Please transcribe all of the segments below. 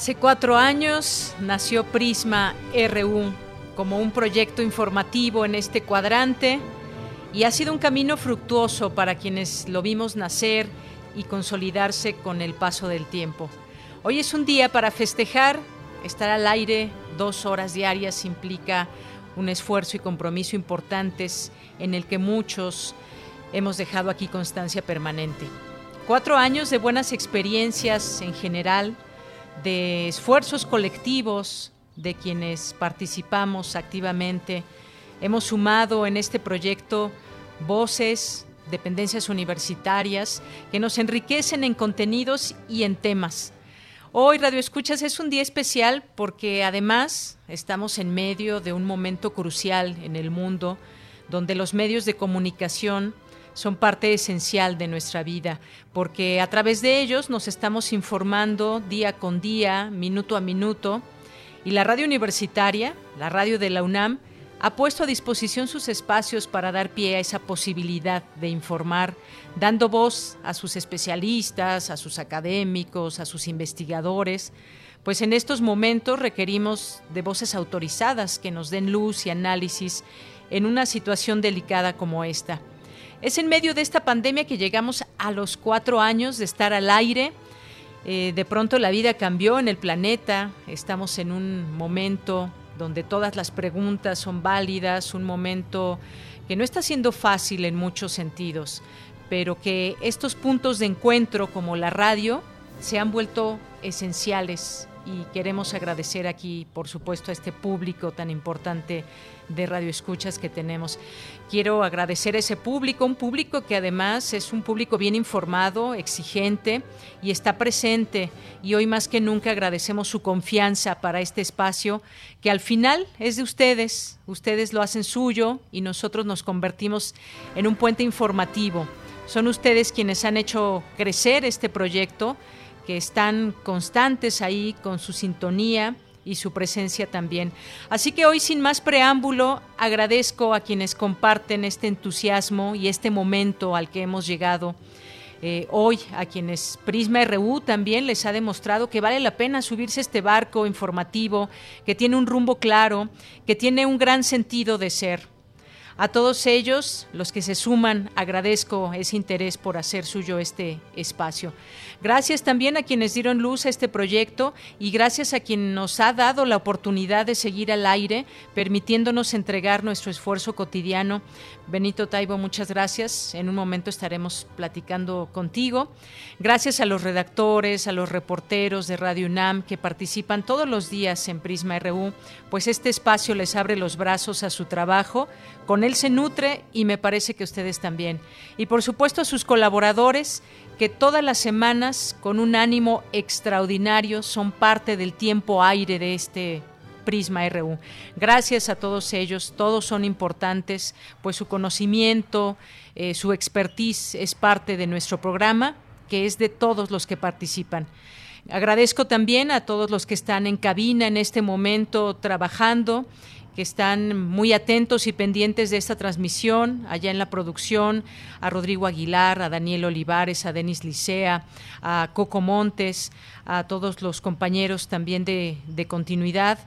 Hace cuatro años nació Prisma RU como un proyecto informativo en este cuadrante y ha sido un camino fructuoso para quienes lo vimos nacer y consolidarse con el paso del tiempo. Hoy es un día para festejar, estar al aire dos horas diarias implica un esfuerzo y compromiso importantes en el que muchos hemos dejado aquí constancia permanente. Cuatro años de buenas experiencias en general, de esfuerzos colectivos de quienes participamos activamente. Hemos sumado en este proyecto voces, dependencias universitarias que nos enriquecen en contenidos y en temas. Hoy Radio Escuchas es un día especial porque además estamos en medio de un momento crucial en el mundo donde los medios de comunicación son parte esencial de nuestra vida, porque a través de ellos nos estamos informando día con día, minuto a minuto, y la radio universitaria, la radio de la UNAM, ha puesto a disposición sus espacios para dar pie a esa posibilidad de informar, dando voz a sus especialistas, a sus académicos, a sus investigadores, pues en estos momentos requerimos de voces autorizadas que nos den luz y análisis en una situación delicada como esta. Es en medio de esta pandemia que llegamos a los cuatro años de estar al aire. Eh, de pronto la vida cambió en el planeta, estamos en un momento donde todas las preguntas son válidas, un momento que no está siendo fácil en muchos sentidos, pero que estos puntos de encuentro como la radio se han vuelto esenciales y queremos agradecer aquí, por supuesto, a este público tan importante de Radio Escuchas que tenemos. Quiero agradecer a ese público, un público que además es un público bien informado, exigente y está presente. Y hoy más que nunca agradecemos su confianza para este espacio que al final es de ustedes. Ustedes lo hacen suyo y nosotros nos convertimos en un puente informativo. Son ustedes quienes han hecho crecer este proyecto que están constantes ahí con su sintonía y su presencia también. Así que hoy, sin más preámbulo, agradezco a quienes comparten este entusiasmo y este momento al que hemos llegado. Eh, hoy a quienes Prisma RU también les ha demostrado que vale la pena subirse a este barco informativo, que tiene un rumbo claro, que tiene un gran sentido de ser. A todos ellos, los que se suman, agradezco ese interés por hacer suyo este espacio. Gracias también a quienes dieron luz a este proyecto y gracias a quien nos ha dado la oportunidad de seguir al aire, permitiéndonos entregar nuestro esfuerzo cotidiano. Benito Taibo, muchas gracias. En un momento estaremos platicando contigo. Gracias a los redactores, a los reporteros de Radio UNAM que participan todos los días en Prisma RU, pues este espacio les abre los brazos a su trabajo. Con él se nutre y me parece que ustedes también. Y por supuesto a sus colaboradores que todas las semanas, con un ánimo extraordinario, son parte del tiempo aire de este Prisma RU. Gracias a todos ellos, todos son importantes, pues su conocimiento, eh, su expertise es parte de nuestro programa, que es de todos los que participan. Agradezco también a todos los que están en cabina en este momento trabajando que están muy atentos y pendientes de esta transmisión, allá en la producción, a Rodrigo Aguilar, a Daniel Olivares, a Denis Licea, a Coco Montes, a todos los compañeros también de, de continuidad.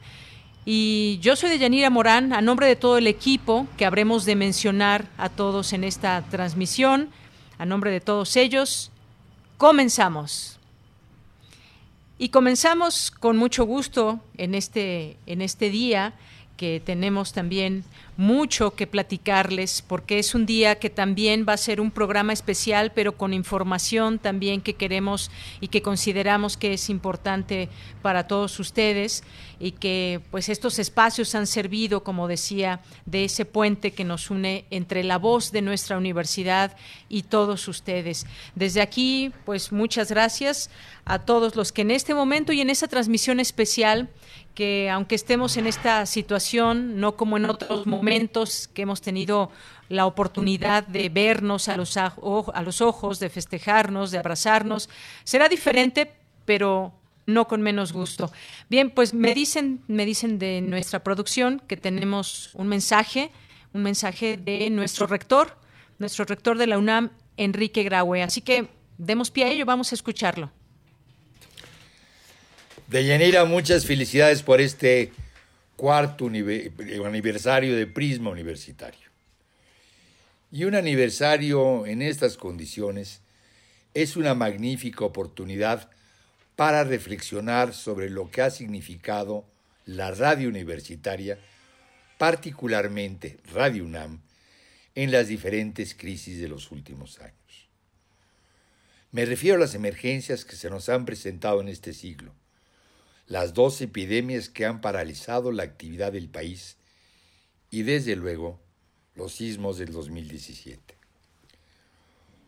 Y yo soy de Yanira Morán, a nombre de todo el equipo que habremos de mencionar a todos en esta transmisión, a nombre de todos ellos, comenzamos. Y comenzamos con mucho gusto en este, en este día tenemos también mucho que platicarles porque es un día que también va a ser un programa especial, pero con información también que queremos y que consideramos que es importante para todos ustedes y que pues estos espacios han servido, como decía, de ese puente que nos une entre la voz de nuestra universidad y todos ustedes. Desde aquí, pues muchas gracias a todos los que en este momento y en esa transmisión especial que aunque estemos en esta situación, no como en otros momentos que hemos tenido la oportunidad de vernos a los, a los ojos, de festejarnos, de abrazarnos, será diferente, pero no con menos gusto. Bien, pues me dicen, me dicen de nuestra producción que tenemos un mensaje, un mensaje de nuestro rector, nuestro rector de la UNAM, Enrique Graue. Así que demos pie a ello, vamos a escucharlo. Deyanira, muchas felicidades por este cuarto aniversario de Prisma Universitario. Y un aniversario en estas condiciones es una magnífica oportunidad para reflexionar sobre lo que ha significado la radio universitaria, particularmente Radio UNAM, en las diferentes crisis de los últimos años. Me refiero a las emergencias que se nos han presentado en este siglo, las dos epidemias que han paralizado la actividad del país y desde luego los sismos del 2017.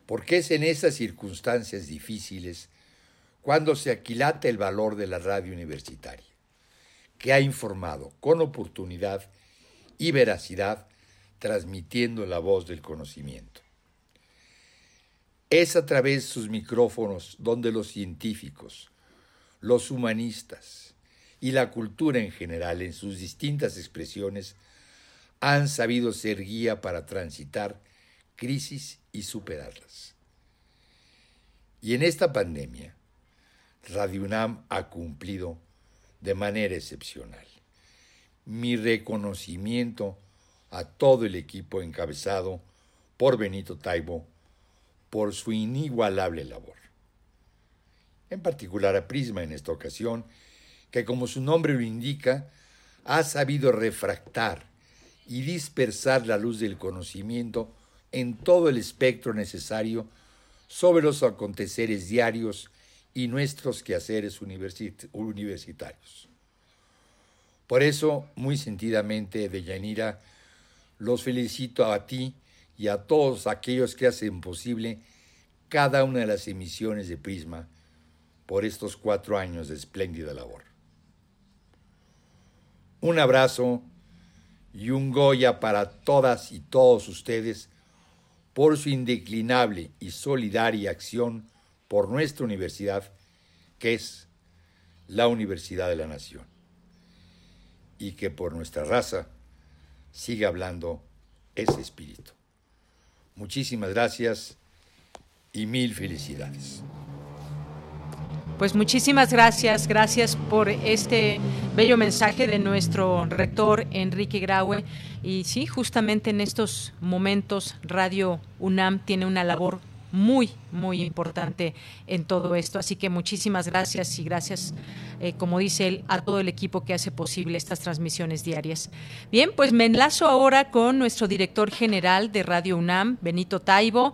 Porque es en esas circunstancias difíciles cuando se aquilata el valor de la radio universitaria, que ha informado con oportunidad y veracidad, transmitiendo la voz del conocimiento. Es a través de sus micrófonos donde los científicos, los humanistas y la cultura en general en sus distintas expresiones han sabido ser guía para transitar crisis y superarlas. Y en esta pandemia, Radio UNAM ha cumplido de manera excepcional. Mi reconocimiento a todo el equipo encabezado por Benito Taibo por su inigualable labor en particular a Prisma en esta ocasión, que como su nombre lo indica, ha sabido refractar y dispersar la luz del conocimiento en todo el espectro necesario sobre los aconteceres diarios y nuestros quehaceres universitarios. Por eso, muy sentidamente, Deyanira, los felicito a ti y a todos aquellos que hacen posible cada una de las emisiones de Prisma por estos cuatro años de espléndida labor. Un abrazo y un Goya para todas y todos ustedes por su indeclinable y solidaria acción por nuestra universidad, que es la Universidad de la Nación, y que por nuestra raza siga hablando ese espíritu. Muchísimas gracias y mil felicidades. Pues muchísimas gracias, gracias por este bello mensaje de nuestro rector Enrique Graue. Y sí, justamente en estos momentos Radio UNAM tiene una labor muy, muy importante en todo esto. Así que muchísimas gracias y gracias, eh, como dice él, a todo el equipo que hace posible estas transmisiones diarias. Bien, pues me enlazo ahora con nuestro director general de Radio UNAM, Benito Taibo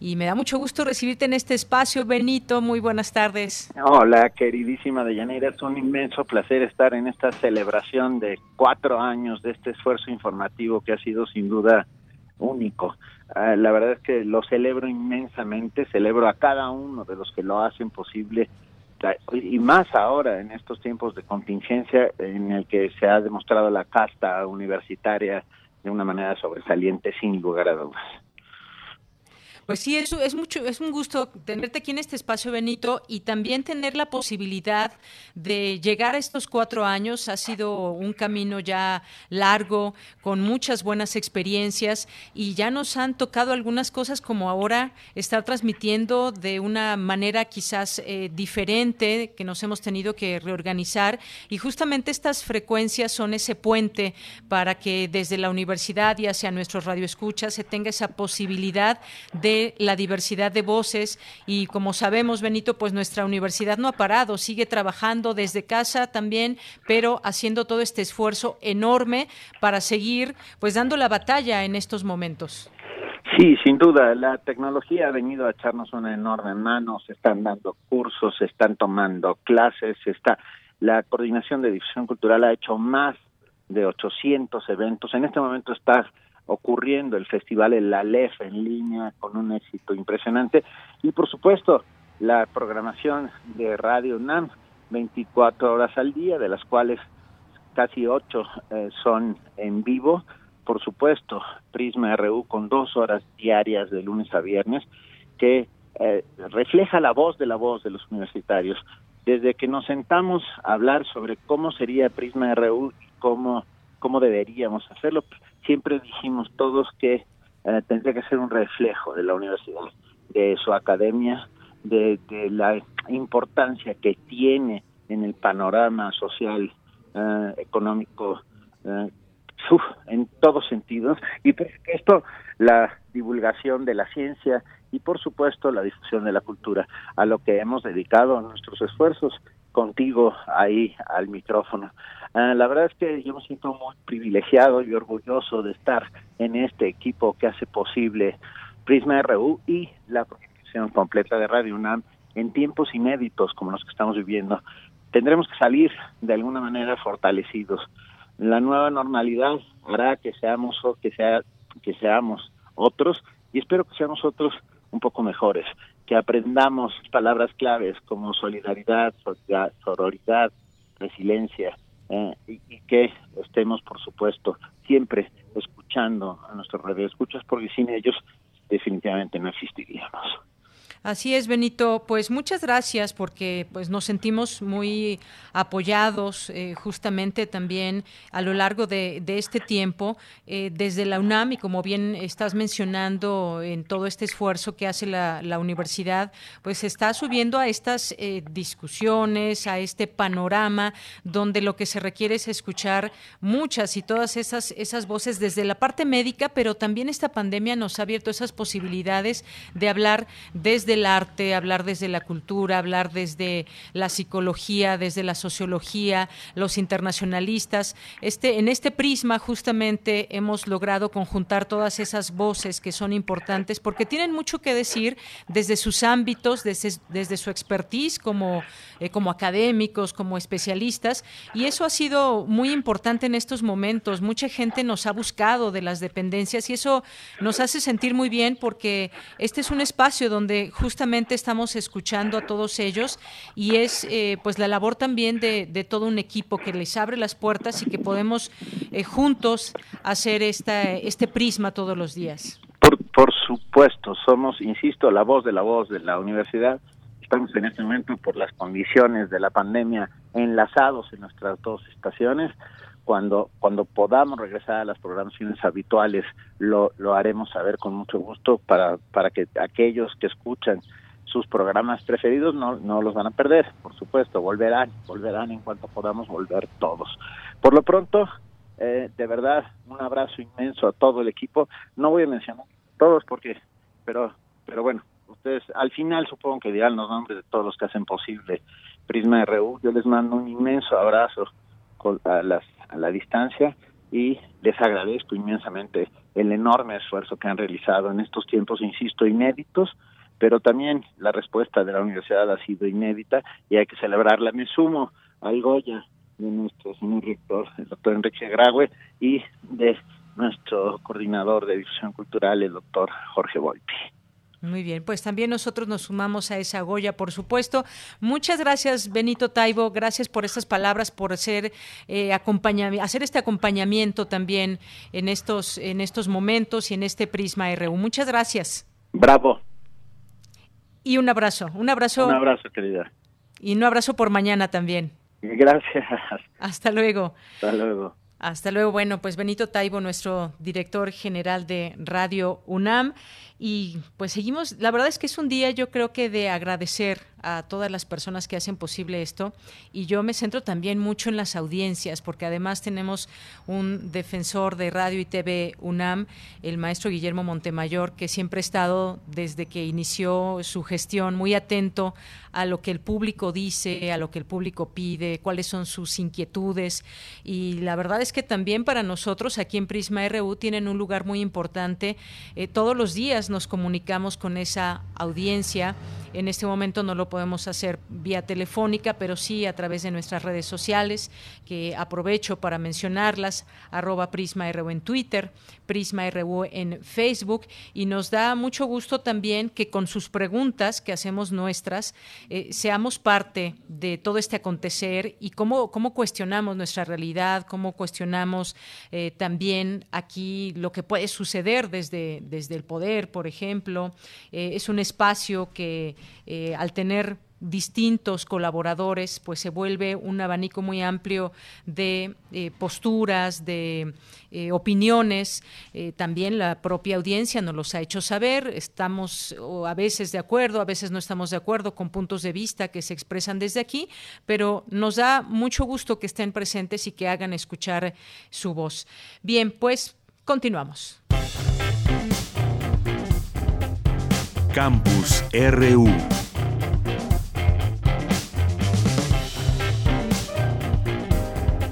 y me da mucho gusto recibirte en este espacio, Benito. Muy buenas tardes. Hola, queridísima Deyanira. Es un inmenso placer estar en esta celebración de cuatro años de este esfuerzo informativo que ha sido sin duda único. Ah, la verdad es que lo celebro inmensamente, celebro a cada uno de los que lo hacen posible y más ahora en estos tiempos de contingencia en el que se ha demostrado la casta universitaria de una manera sobresaliente sin lugar a dudas. Pues sí, es, es, mucho, es un gusto tenerte aquí en este espacio, Benito, y también tener la posibilidad de llegar a estos cuatro años. Ha sido un camino ya largo, con muchas buenas experiencias, y ya nos han tocado algunas cosas como ahora estar transmitiendo de una manera quizás eh, diferente, que nos hemos tenido que reorganizar, y justamente estas frecuencias son ese puente para que desde la universidad y hacia nuestros radioescuchas se tenga esa posibilidad de la diversidad de voces y como sabemos, Benito, pues nuestra universidad no ha parado, sigue trabajando desde casa también, pero haciendo todo este esfuerzo enorme para seguir pues dando la batalla en estos momentos. Sí, sin duda, la tecnología ha venido a echarnos una enorme mano, se están dando cursos, se están tomando clases, está la coordinación de difusión cultural ha hecho más de 800 eventos. En este momento está ocurriendo el festival en la LEF en línea con un éxito impresionante y por supuesto la programación de Radio NAM 24 horas al día, de las cuales casi 8 eh, son en vivo. Por supuesto, Prisma RU con dos horas diarias de lunes a viernes, que eh, refleja la voz de la voz de los universitarios. Desde que nos sentamos a hablar sobre cómo sería Prisma RU y cómo, cómo deberíamos hacerlo, siempre dijimos todos que eh, tendría que ser un reflejo de la universidad, de su academia, de, la importancia que tiene en el panorama social, eh, económico, eh, en todos sentidos, y por supuesto la divulgación de la ciencia y por supuesto la difusión de la cultura, a lo que hemos dedicado nuestros esfuerzos contigo ahí al micrófono. Ah, la verdad es que yo me siento muy privilegiado y orgulloso de estar en este equipo que hace posible Prisma RU y la programación completa de Radio UNAM en tiempos inéditos como los que estamos viviendo. Tendremos que salir de alguna manera fortalecidos. La nueva normalidad hará que seamos que sea que seamos otros y espero que seamos otros un poco mejores que aprendamos palabras claves como solidaridad, sororidad, resiliencia, eh, y, que estemos, por supuesto, siempre escuchando a nuestros radioescuchas, porque sin ellos definitivamente no existiríamos. Así es, Benito. Pues muchas gracias porque pues nos sentimos muy apoyados eh, justamente también a lo largo de, este tiempo eh, desde la UNAM y como bien estás mencionando en todo este esfuerzo que hace la, universidad, pues está subiendo a estas eh, discusiones, a este panorama donde lo que se requiere es escuchar muchas y todas esas, esas voces desde la parte médica, pero también esta pandemia nos ha abierto esas posibilidades de hablar desde el arte, hablar desde la cultura, hablar desde la psicología, desde la sociología, los internacionalistas. Este, en este prisma justamente hemos logrado conjuntar todas esas voces que son importantes porque tienen mucho que decir desde sus ámbitos, desde, desde su expertise como, eh, como académicos, como especialistas, y eso ha sido muy importante en estos momentos. Mucha gente nos ha buscado de las dependencias y eso nos hace sentir muy bien porque este es un espacio donde justamente estamos escuchando a todos ellos y es eh, pues la labor también de, todo un equipo que les abre las puertas y que podemos eh, juntos hacer esta, este prisma todos los días. Por, por supuesto, somos, insisto, la voz de la voz de la universidad. Estamos en este momento por las condiciones de la pandemia enlazados en nuestras dos estaciones cuando cuando podamos regresar a las programaciones habituales lo, lo haremos saber con mucho gusto para para que aquellos que escuchan sus programas preferidos no no los van a perder por supuesto volverán volverán en cuanto podamos volver todos. Por lo pronto eh, de verdad un abrazo inmenso a todo el equipo. No voy a mencionar todos porque pero pero bueno ustedes al final supongo que dirán los nombres de todos los que hacen posible Prisma RU yo les mando un inmenso abrazo a las a la distancia y les agradezco inmensamente el enorme esfuerzo que han realizado en estos tiempos, insisto, inéditos, pero también la respuesta de la universidad ha sido inédita y hay que celebrarla. Me sumo al Goya de nuestro señor rector, el doctor Enrique Graue, y de nuestro coordinador de difusión cultural, el doctor Jorge Volpi. Muy bien, pues también nosotros nos sumamos a esa Goya, por supuesto. Muchas gracias, Benito Taibo, gracias por estas palabras, por hacer, eh, hacer este acompañamiento también en estos, en estos momentos y en este Prisma RU. Muchas gracias. Bravo. Y un abrazo, un abrazo. Un abrazo, querida. Y un abrazo por mañana también. Gracias. Hasta luego. Hasta luego. Hasta luego. Bueno, pues Benito Taibo, nuestro director general de Radio UNAM. Y pues seguimos, la verdad es que es un día yo creo que de agradecer a todas las personas que hacen posible esto y yo me centro también mucho en las audiencias porque además tenemos un defensor de radio y TV UNAM, el maestro Guillermo Montemayor, que siempre ha estado desde que inició su gestión muy atento a lo que el público dice, a lo que el público pide, cuáles son sus inquietudes y la verdad es que también para nosotros aquí en Prisma RU tienen un lugar muy importante. Eh, todos los días nos comunicamos con esa audiencia. En este momento no lo podemos hacer vía telefónica, pero sí a través de nuestras redes sociales, que aprovecho para mencionarlas, arroba Prisma RU en Twitter, Prisma RU en Facebook, y nos da mucho gusto también que con sus preguntas que hacemos nuestras, eh, seamos parte de todo este acontecer y cómo, cómo cuestionamos nuestra realidad, cómo cuestionamos eh, también aquí lo que puede suceder desde, desde el poder, por ejemplo. Eh, es un espacio que al tener distintos colaboradores, pues se vuelve un abanico muy amplio de eh, posturas, de eh, opiniones. Eh, también la propia audiencia nos los ha hecho saber. Estamos a veces de acuerdo, a veces no estamos de acuerdo con puntos de vista que se expresan desde aquí, pero nos da mucho gusto que estén presentes y que hagan escuchar su voz. Bien, pues continuamos. Campus RU.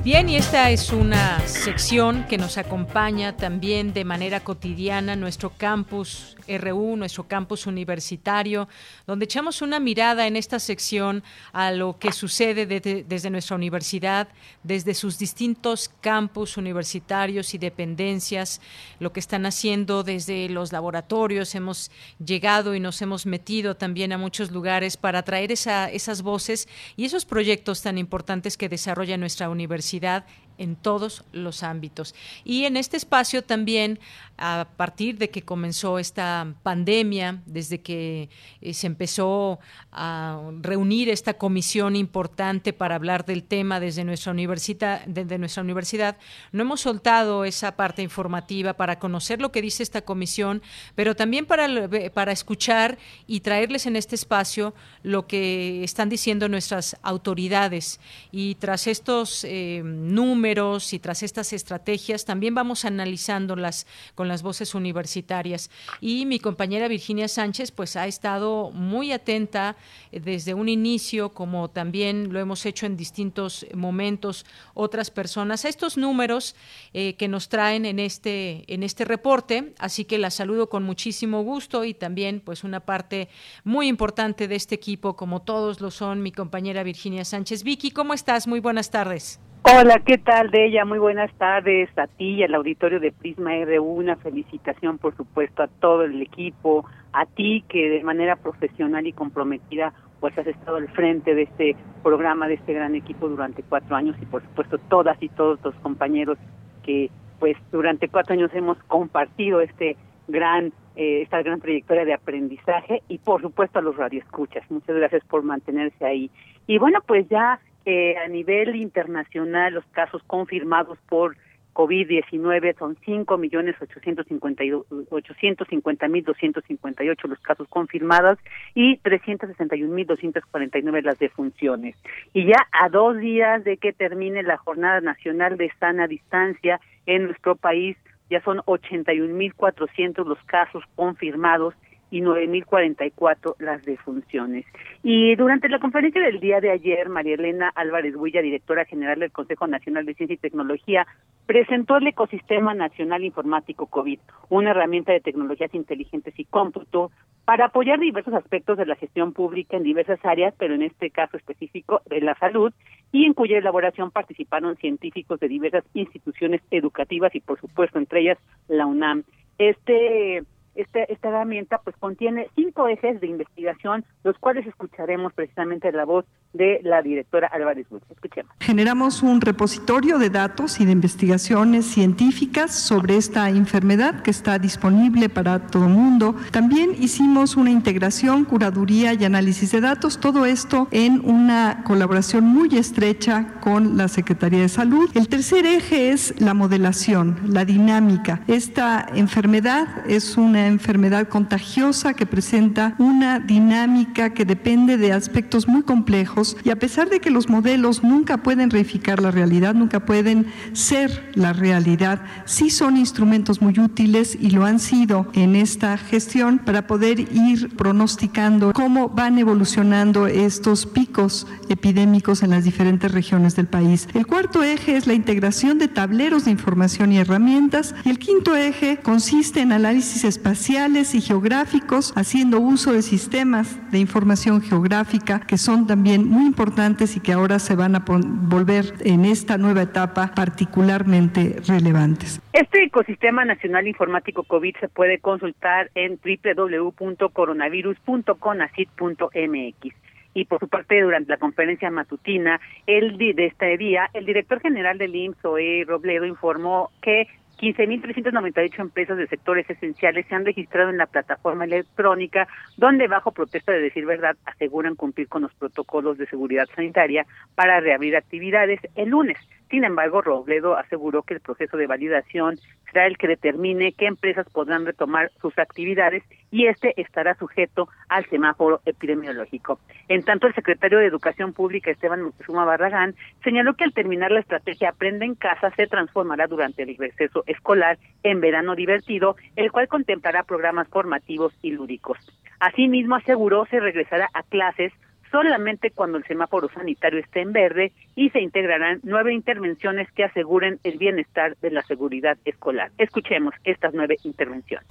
Bien, y esta es una sección que nos acompaña también de manera cotidiana nuestro campus RU, nuestro campus universitario, donde echamos una mirada en esta sección a lo que sucede desde nuestra universidad, desde sus distintos campus universitarios y dependencias, lo que están haciendo desde los laboratorios. Hemos llegado y nos hemos metido también a muchos lugares para traer esa, esas voces y esos proyectos tan importantes que desarrolla nuestra universidad universidad en todos los ámbitos. Y en este espacio también, a partir de que comenzó esta pandemia, desde que eh, se empezó a reunir esta comisión importante para hablar del tema desde nuestra universidad, desde nuestra universidad, no hemos soltado esa parte informativa para conocer lo que dice esta comisión, pero también para, para escuchar y traerles en este espacio lo que están diciendo nuestras autoridades. Y tras estos eh, números y tras estas estrategias, también vamos analizándolas con las voces universitarias. Y mi compañera Virginia Sánchez, pues ha estado muy atenta eh, desde un inicio, como también lo hemos hecho en distintos momentos otras personas, a estos números eh, que nos traen en este, en este reporte. Así que la saludo con muchísimo gusto y también, pues, una parte muy importante de este equipo, como todos lo son, mi compañera Virginia Sánchez. Vicky, ¿cómo estás? Muy buenas tardes. Hola, ¿qué tal de ella? Muy buenas tardes a ti y al auditorio de Prisma RU. Una felicitación, por supuesto, a todo el equipo, a ti que de manera profesional y comprometida pues has estado al frente de este programa, de este gran equipo durante cuatro años y por supuesto todas y todos los compañeros que pues durante cuatro años hemos compartido este gran eh, esta gran trayectoria de aprendizaje y por supuesto a los radioescuchas. Muchas gracias por mantenerse ahí. Y bueno, pues ya eh, a nivel internacional los casos confirmados por COVID-19 son 5.850.258 los casos confirmados y 361.249 las defunciones. Y ya a dos días de que termine la Jornada Nacional de Sana Distancia en nuestro país, ya son 81.400 los casos confirmados y 9.044 las defunciones. Y durante la conferencia del día de ayer, María Elena Álvarez Huilla, directora general del Consejo Nacional de Ciencia y Tecnología, presentó el Ecosistema Nacional Informático COVID, una herramienta de tecnologías inteligentes y cómputo para apoyar diversos aspectos de la gestión pública en diversas áreas, pero en este caso específico de la salud, y en cuya elaboración participaron científicos de diversas instituciones educativas y, por supuesto, entre ellas la UNAM. Este esta herramienta pues contiene cinco ejes de investigación, los cuales escucharemos precisamente la voz de la directora Álvarez Luis. Escuchemos. Generamos un repositorio de datos y de investigaciones científicas sobre esta enfermedad que está disponible para todo el mundo. También hicimos una integración, curaduría y análisis de datos, todo esto en una colaboración muy estrecha con la Secretaría de Salud. El tercer eje es la modelación, la dinámica. Esta enfermedad es una enfermedad contagiosa que presenta una dinámica que depende de aspectos muy complejos y a pesar de que los modelos nunca pueden reificar la realidad, nunca pueden ser la realidad, sí son instrumentos muy útiles y lo han sido en esta gestión para poder ir pronosticando cómo van evolucionando estos picos epidémicos en las diferentes regiones del país. El cuarto eje es la integración de tableros de información y herramientas y el quinto eje consiste en análisis espaciales y geográficos haciendo uso de sistemas de información geográfica que son también muy importantes y que ahora se van a volver en esta nueva etapa particularmente relevantes. Este ecosistema nacional informático COVID se puede consultar en www.coronavirus.conacid.mx. Y por su parte, durante la conferencia matutina el de este día, el director general del IMSS, Zoe Robledo, informó que 15.398 empresas de sectores esenciales se han registrado en la plataforma electrónica, donde bajo protesta de decir verdad aseguran cumplir con los protocolos de seguridad sanitaria para reabrir actividades el lunes. Sin embargo, Robledo aseguró que el proceso de validación será el que determine qué empresas podrán retomar sus actividades y este estará sujeto al semáforo epidemiológico. En tanto, el secretario de Educación Pública, Esteban Moctezuma Barragán, señaló que al terminar la estrategia Aprende en Casa se transformará durante el receso escolar en verano divertido, el cual contemplará programas formativos y lúdicos. Asimismo, aseguró se regresará a clases solamente cuando el semáforo sanitario esté en verde y se integrarán nueve intervenciones que aseguren el bienestar de la seguridad escolar. Escuchemos estas nueve intervenciones.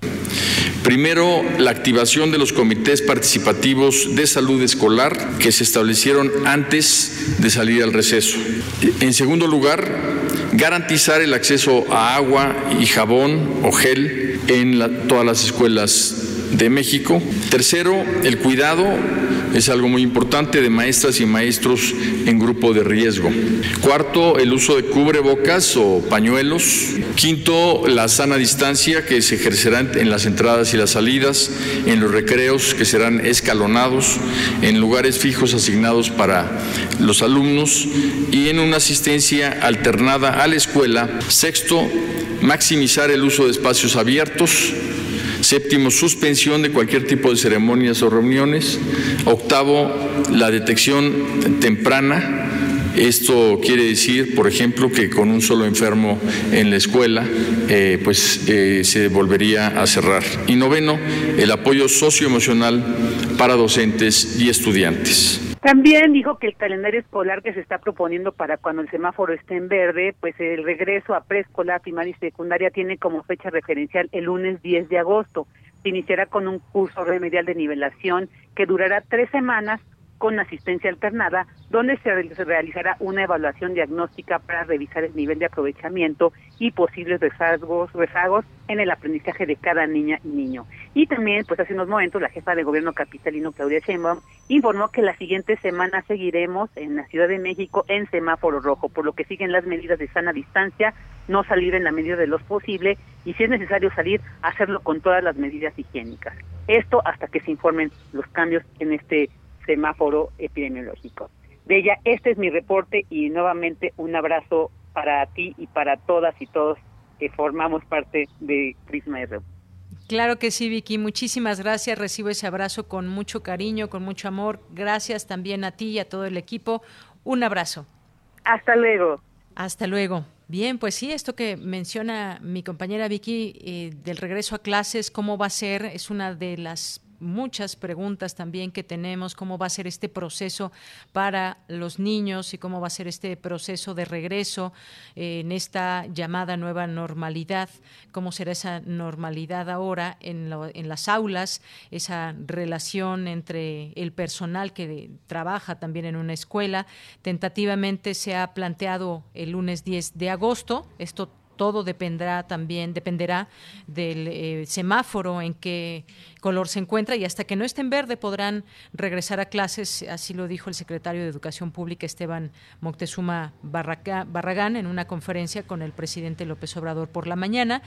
Primero, la activación de los comités participativos de salud escolar que se establecieron antes de salir al receso. En segundo lugar, garantizar el acceso a agua y jabón o gel en todas las escuelas de México. Tercero, el cuidado es algo muy importante de maestras y maestros en grupo de riesgo. Cuarto, el uso de cubrebocas o pañuelos. Quinto, la sana distancia que se ejercerá en las entradas y las salidas, en los recreos que serán escalonados, en lugares fijos asignados para los alumnos y en una asistencia alternada a la escuela. Sexto, maximizar el uso de espacios abiertos Séptimo, suspensión de cualquier tipo de ceremonias o reuniones. Octavo, la detección temprana. Esto quiere decir, por ejemplo, que con un solo enfermo en la escuela, eh, pues eh, se volvería a cerrar. Y noveno, el apoyo socioemocional para docentes y estudiantes. También dijo que el calendario escolar que se está proponiendo para cuando el semáforo esté en verde, pues el regreso a preescolar, primaria y secundaria tiene como fecha referencial el lunes 10 de agosto. Se iniciará con un curso remedial de nivelación que durará tres semanas con asistencia alternada, donde se realizará una evaluación diagnóstica para revisar el nivel de aprovechamiento y posibles rezagos, en el aprendizaje de cada niña y niño. Y también, pues hace unos momentos, la jefa de gobierno capitalino, Claudia Sheinbaum, informó que la siguiente semana seguiremos en la Ciudad de México en semáforo rojo, por lo que siguen las medidas de sana distancia, no salir en la medida de lo posible y si es necesario salir, hacerlo con todas las medidas higiénicas. Esto hasta que se informen los cambios en este semáforo epidemiológico. De ella, este es mi reporte y nuevamente un abrazo para ti y para todas y todos que formamos parte de Prisma R. Claro que sí, Vicky. Muchísimas gracias. Recibo ese abrazo con mucho cariño, con mucho amor. Gracias también a ti y a todo el equipo. Un abrazo. Hasta luego. Hasta luego. Bien, pues sí, esto que menciona mi compañera Vicky eh, del regreso a clases, cómo va a ser, es una de las muchas preguntas también que tenemos, cómo va a ser este proceso para los niños y cómo va a ser este proceso de regreso eh, en esta llamada nueva normalidad, cómo será esa normalidad ahora en, en las aulas, esa relación entre el personal que trabaja también en una escuela. Tentativamente se ha planteado el lunes 10 de agosto, esto todo dependerá también, dependerá del eh, semáforo en qué color se encuentra y hasta que no esté en verde podrán regresar a clases, así lo dijo el secretario de Educación Pública Esteban Moctezuma Barragán en una conferencia con el presidente López Obrador por la mañana.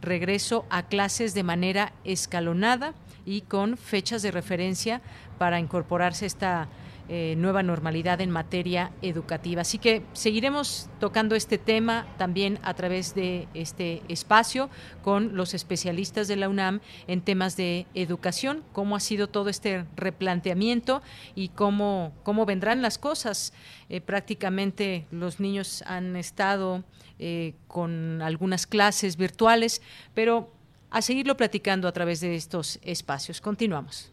Regreso a clases de manera escalonada y con fechas de referencia para incorporarse esta eh, nueva normalidad en materia educativa. Así que seguiremos tocando este tema también a través de este espacio con los especialistas de la UNAM en temas de educación, cómo ha sido todo este replanteamiento y cómo, cómo vendrán las cosas. Eh, prácticamente los niños han estado eh, con algunas clases virtuales, pero a seguirlo platicando a través de estos espacios. Continuamos.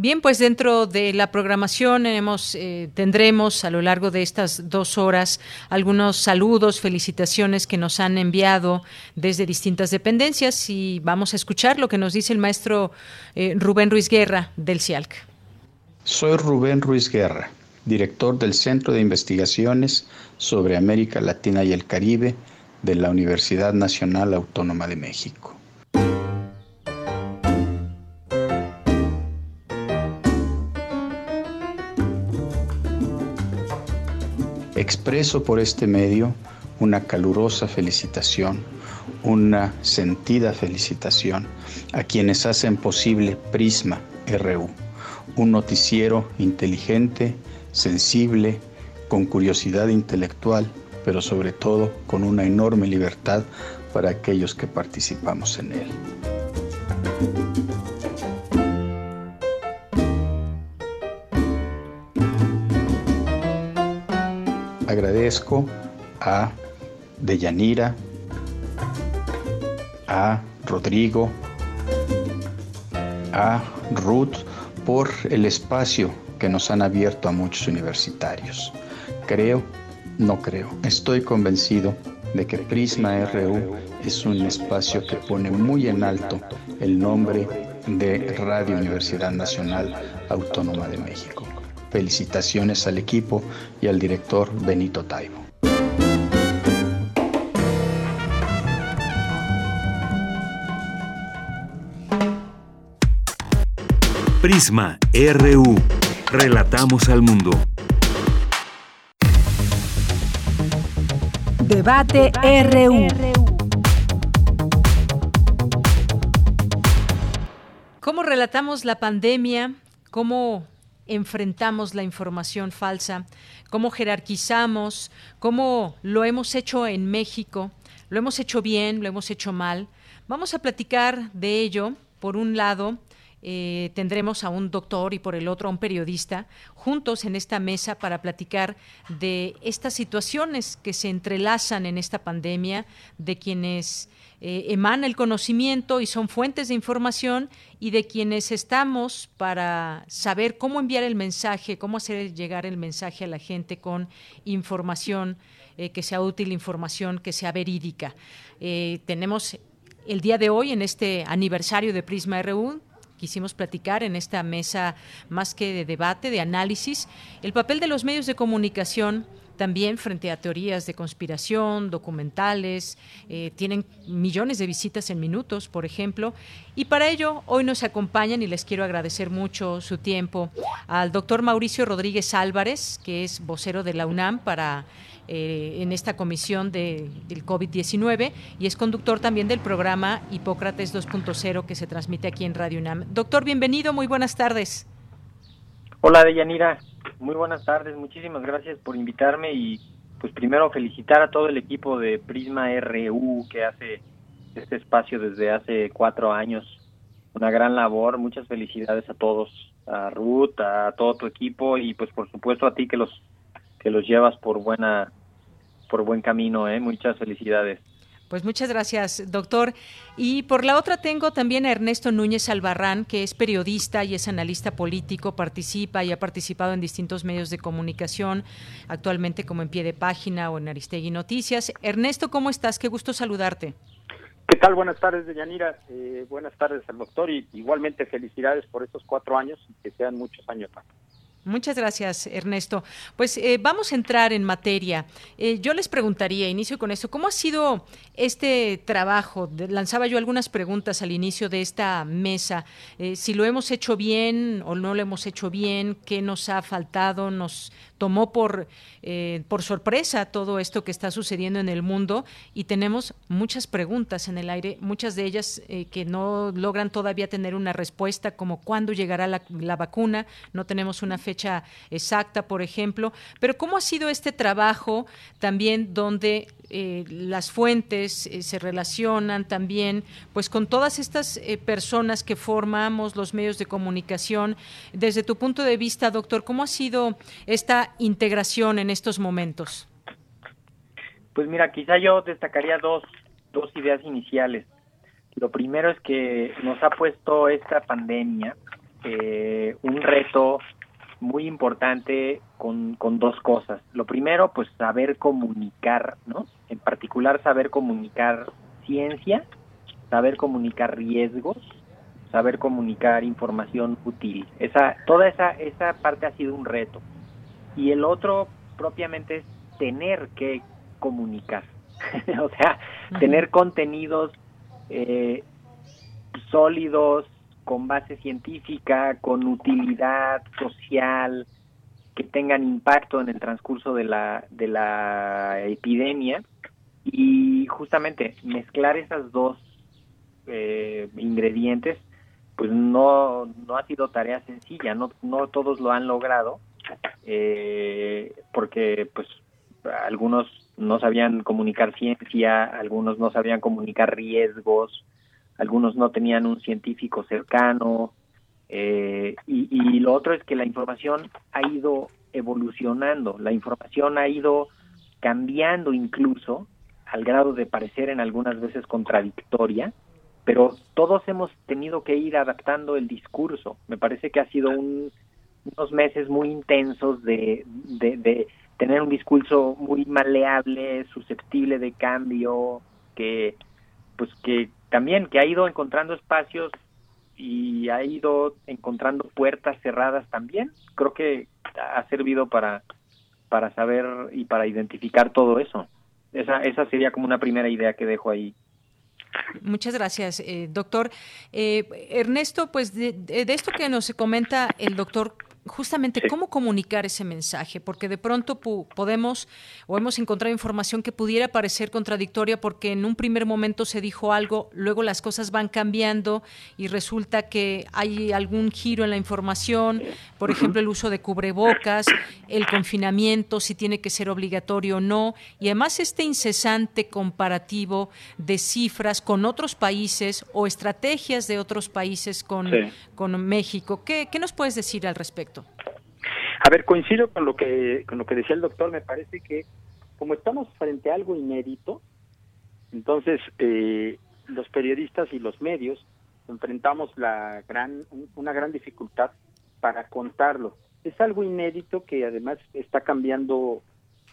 Bien, pues dentro de la programación eh, tendremos a lo largo de estas dos horas algunos saludos, felicitaciones que nos han enviado desde distintas dependencias y vamos a escuchar lo que nos dice el maestro eh, Rubén Ruiz Guerra del CIALC. Soy Rubén Ruiz Guerra, director del Centro de Investigaciones sobre América Latina y el Caribe de la Universidad Nacional Autónoma de México. Expreso por este medio una calurosa felicitación, una sentida felicitación a quienes hacen posible Prisma RU, un noticiero inteligente, sensible, con curiosidad intelectual, pero sobre todo con una enorme libertad para aquellos que participamos en él. Agradezco a Deyanira, a Rodrigo, a Ruth por el espacio que nos han abierto a muchos universitarios. Creo, no creo, estoy convencido de que Prisma RU es un espacio que pone muy en alto el nombre de Radio Universidad Nacional Autónoma de México. Felicitaciones al equipo y al director Benito Taibo. Prisma RU. Relatamos al mundo. Debate RU. ¿Cómo relatamos la pandemia? ¿Cómo enfrentamos la información falsa, cómo jerarquizamos, cómo lo hemos hecho en México, lo hemos hecho bien, lo hemos hecho mal. Vamos a platicar de ello. Por un lado, eh, tendremos a un doctor y por el otro a un periodista juntos en esta mesa para platicar de estas situaciones que se entrelazan en esta pandemia, de quienes eh, emana el conocimiento y son fuentes de información y de quienes estamos para saber cómo enviar el mensaje, cómo hacer llegar el mensaje a la gente con información eh, que sea útil, información que sea verídica. Eh, tenemos el día de hoy, en este aniversario de Prisma RU, quisimos platicar en esta mesa más que de debate, de análisis, el papel de los medios de comunicación también frente a teorías de conspiración, documentales, eh, tienen millones de visitas en minutos, por ejemplo, y para ello hoy nos acompañan y les quiero agradecer mucho su tiempo al doctor Mauricio Rodríguez Álvarez, que es vocero de la UNAM para eh, en esta comisión de, del COVID-19 y es conductor también del programa Hipócrates 2.0 que se transmite aquí en Radio UNAM. Doctor, bienvenido, muy buenas tardes. Hola, Deyanira. Muy buenas tardes. Muchísimas gracias por invitarme y pues primero felicitar a todo el equipo de Prisma RU que hace este espacio desde hace cuatro años. Una gran labor. Muchas felicidades a todos, a Ruth, a todo tu equipo y pues por supuesto a ti que los que los llevas por buena por buen camino. ¿eh? Muchas felicidades. Pues muchas gracias, doctor. Y por la otra tengo también a Ernesto Núñez Albarrán, que es periodista y es analista político, participa y ha participado en distintos medios de comunicación, actualmente como en pie de página o en Aristegui Noticias. Ernesto, ¿cómo estás? Qué gusto saludarte. ¿Qué tal? Buenas tardes, Deyanira. Eh, buenas tardes al doctor y igualmente felicidades por estos cuatro años y que sean muchos años más. Muchas gracias, Ernesto. Pues eh, vamos a entrar en materia. Eh, yo les preguntaría, inicio con esto, ¿cómo ha sido este trabajo? lanzaba yo algunas preguntas al inicio de esta mesa. Eh, si lo hemos hecho bien o no lo hemos hecho bien, qué nos ha faltado, nos tomó por, por sorpresa todo esto que está sucediendo en el mundo y tenemos muchas preguntas en el aire, muchas de ellas que no logran todavía tener una respuesta, como cuándo llegará la vacuna, no tenemos una fecha exacta, por ejemplo, pero ¿cómo ha sido este trabajo también donde eh, las fuentes eh, se relacionan también pues con todas estas eh, personas que formamos los medios de comunicación. Desde tu punto de vista, doctor, ¿cómo ha sido esta integración en estos momentos? Pues mira, quizá yo destacaría dos, dos ideas iniciales. Lo primero es que nos ha puesto esta pandemia un reto muy importante con, con dos cosas. Lo primero, pues saber comunicar, ¿no? En particular, saber comunicar ciencia, saber comunicar riesgos, saber comunicar información útil. Esa, toda esa, esa parte ha sido un reto. Y el otro, propiamente, es tener que comunicar. o sea, tener contenidos eh, sólidos, con base científica, con utilidad social, que tengan impacto en el transcurso de la, de la epidemia. Y justamente mezclar esas dos eh, ingredientes pues no, no ha sido tarea sencilla, no, no todos lo han logrado eh, porque pues algunos no sabían comunicar ciencia, algunos no sabían comunicar riesgos, algunos no tenían un científico cercano, eh, y, lo otro es que la información ha ido evolucionando, la información ha ido cambiando incluso al grado de parecer en algunas veces contradictoria, pero todos hemos tenido que ir adaptando el discurso. Me parece que ha sido unos meses muy intensos de, de tener un discurso muy maleable, susceptible de cambio, que pues que también que ha ido encontrando espacios y ha ido encontrando puertas cerradas también. Creo que ha servido para, para saber y para identificar todo eso. Esa, esa sería como una primera idea que dejo ahí. Muchas gracias, eh, doctor. Eh, Ernesto, pues de, de, esto que nos comenta el doctor justamente cómo comunicar ese mensaje, porque de pronto podemos o hemos encontrado información que pudiera parecer contradictoria porque en un primer momento se dijo algo, luego las cosas van cambiando y resulta que hay algún giro en la información, por ejemplo, el uso de cubrebocas, el confinamiento, si tiene que ser obligatorio o no, y además este incesante comparativo de cifras con otros países o estrategias de otros países con, con México. ¿Qué, ¿Qué nos puedes decir al respecto? A ver, coincido con lo que con lo que decía el doctor. Me parece que como estamos frente a algo inédito, entonces eh, los periodistas y los medios enfrentamos la gran una gran dificultad para contarlo. Es algo inédito que además está cambiando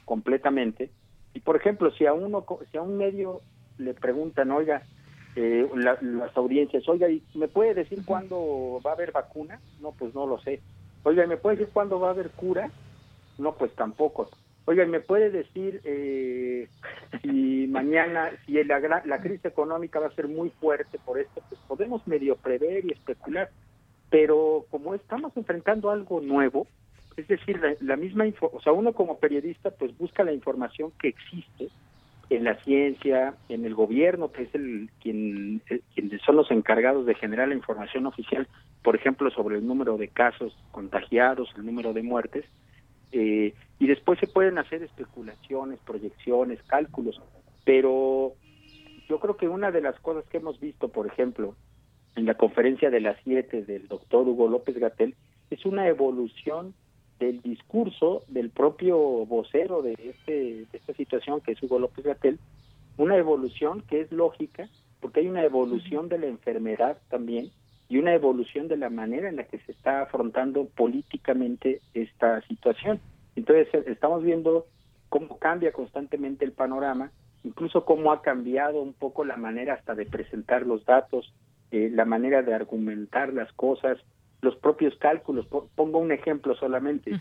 completamente. Y por ejemplo, si a uno si a un medio le preguntan, oiga, eh, las audiencias, oiga, ¿me puede decir cuándo va a haber vacuna? No, pues no lo sé. Oiga, ¿me puede decir cuándo va a haber cura? No, pues tampoco. Oiga, ¿me puede decir eh, si mañana, si la, la crisis económica va a ser muy fuerte por esto? Pues podemos medio prever y especular, pero como estamos enfrentando algo nuevo, es decir, la, misma, info, o sea, uno como periodista pues busca la información que existe en la ciencia, en el gobierno, que es el quien, el, quien son los encargados de generar la información oficial, por ejemplo, sobre el número de casos contagiados, el número de muertes, eh, y después se pueden hacer especulaciones, proyecciones, cálculos, pero yo creo que una de las cosas que hemos visto, por ejemplo, en la conferencia de las siete del doctor Hugo López Gatel, es una evolución del discurso del propio vocero de, este, de esta situación, que es Hugo López Gatel, una evolución que es lógica, porque hay una evolución de la enfermedad también y una evolución de la manera en la que se está afrontando políticamente esta situación. Entonces, estamos viendo cómo cambia constantemente el panorama, incluso cómo ha cambiado un poco la manera hasta de presentar los datos, eh, la manera de argumentar las cosas, los propios cálculos. Pongo un ejemplo solamente.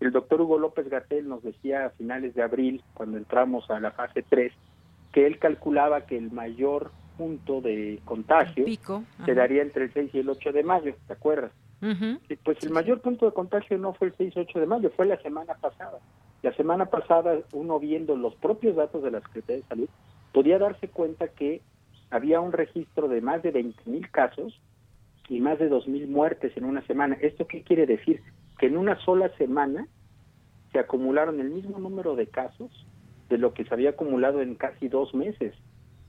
El doctor Hugo López Gatel nos decía a finales de abril, cuando entramos a la fase 3, que él calculaba que el mayor punto de contagio se daría entre el 6 y el 8 de mayo, ¿te acuerdas? Pues el mayor punto de contagio no fue el 6-8 de mayo, fue la semana pasada. La semana pasada, uno viendo los propios datos de la Secretaría de Salud, podía darse cuenta que había un registro de más de 20 mil casos y más de 2 mil muertes en una semana. ¿Esto qué quiere decir? Que en una sola semana se acumularon el mismo número de casos de lo que se había acumulado en casi dos meses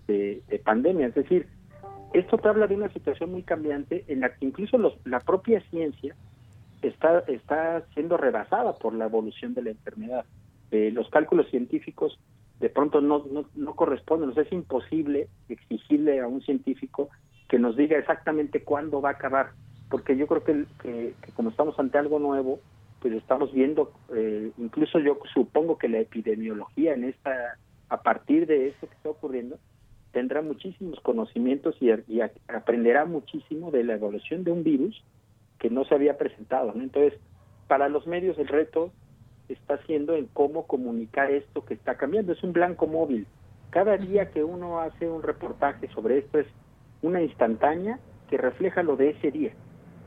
de, pandemia. Es decir, esto te habla de una situación muy cambiante en la que incluso la propia ciencia está, está siendo rebasada por la evolución de la enfermedad. Eh, los cálculos científicos de pronto no, no, no corresponden, es imposible exigirle a un científico que nos diga exactamente cuándo va a acabar, porque yo creo que, que, como estamos ante algo nuevo, pues estamos viendo, eh, incluso yo supongo que la epidemiología en esta, a partir de esto que está ocurriendo, tendrá muchísimos conocimientos y, aprenderá muchísimo de la evolución de un virus que no se había presentado. Entonces, para los medios el reto está siendo en cómo comunicar esto que está cambiando. Es un blanco móvil. Cada día que uno hace un reportaje sobre esto es una instantánea que refleja lo de ese día.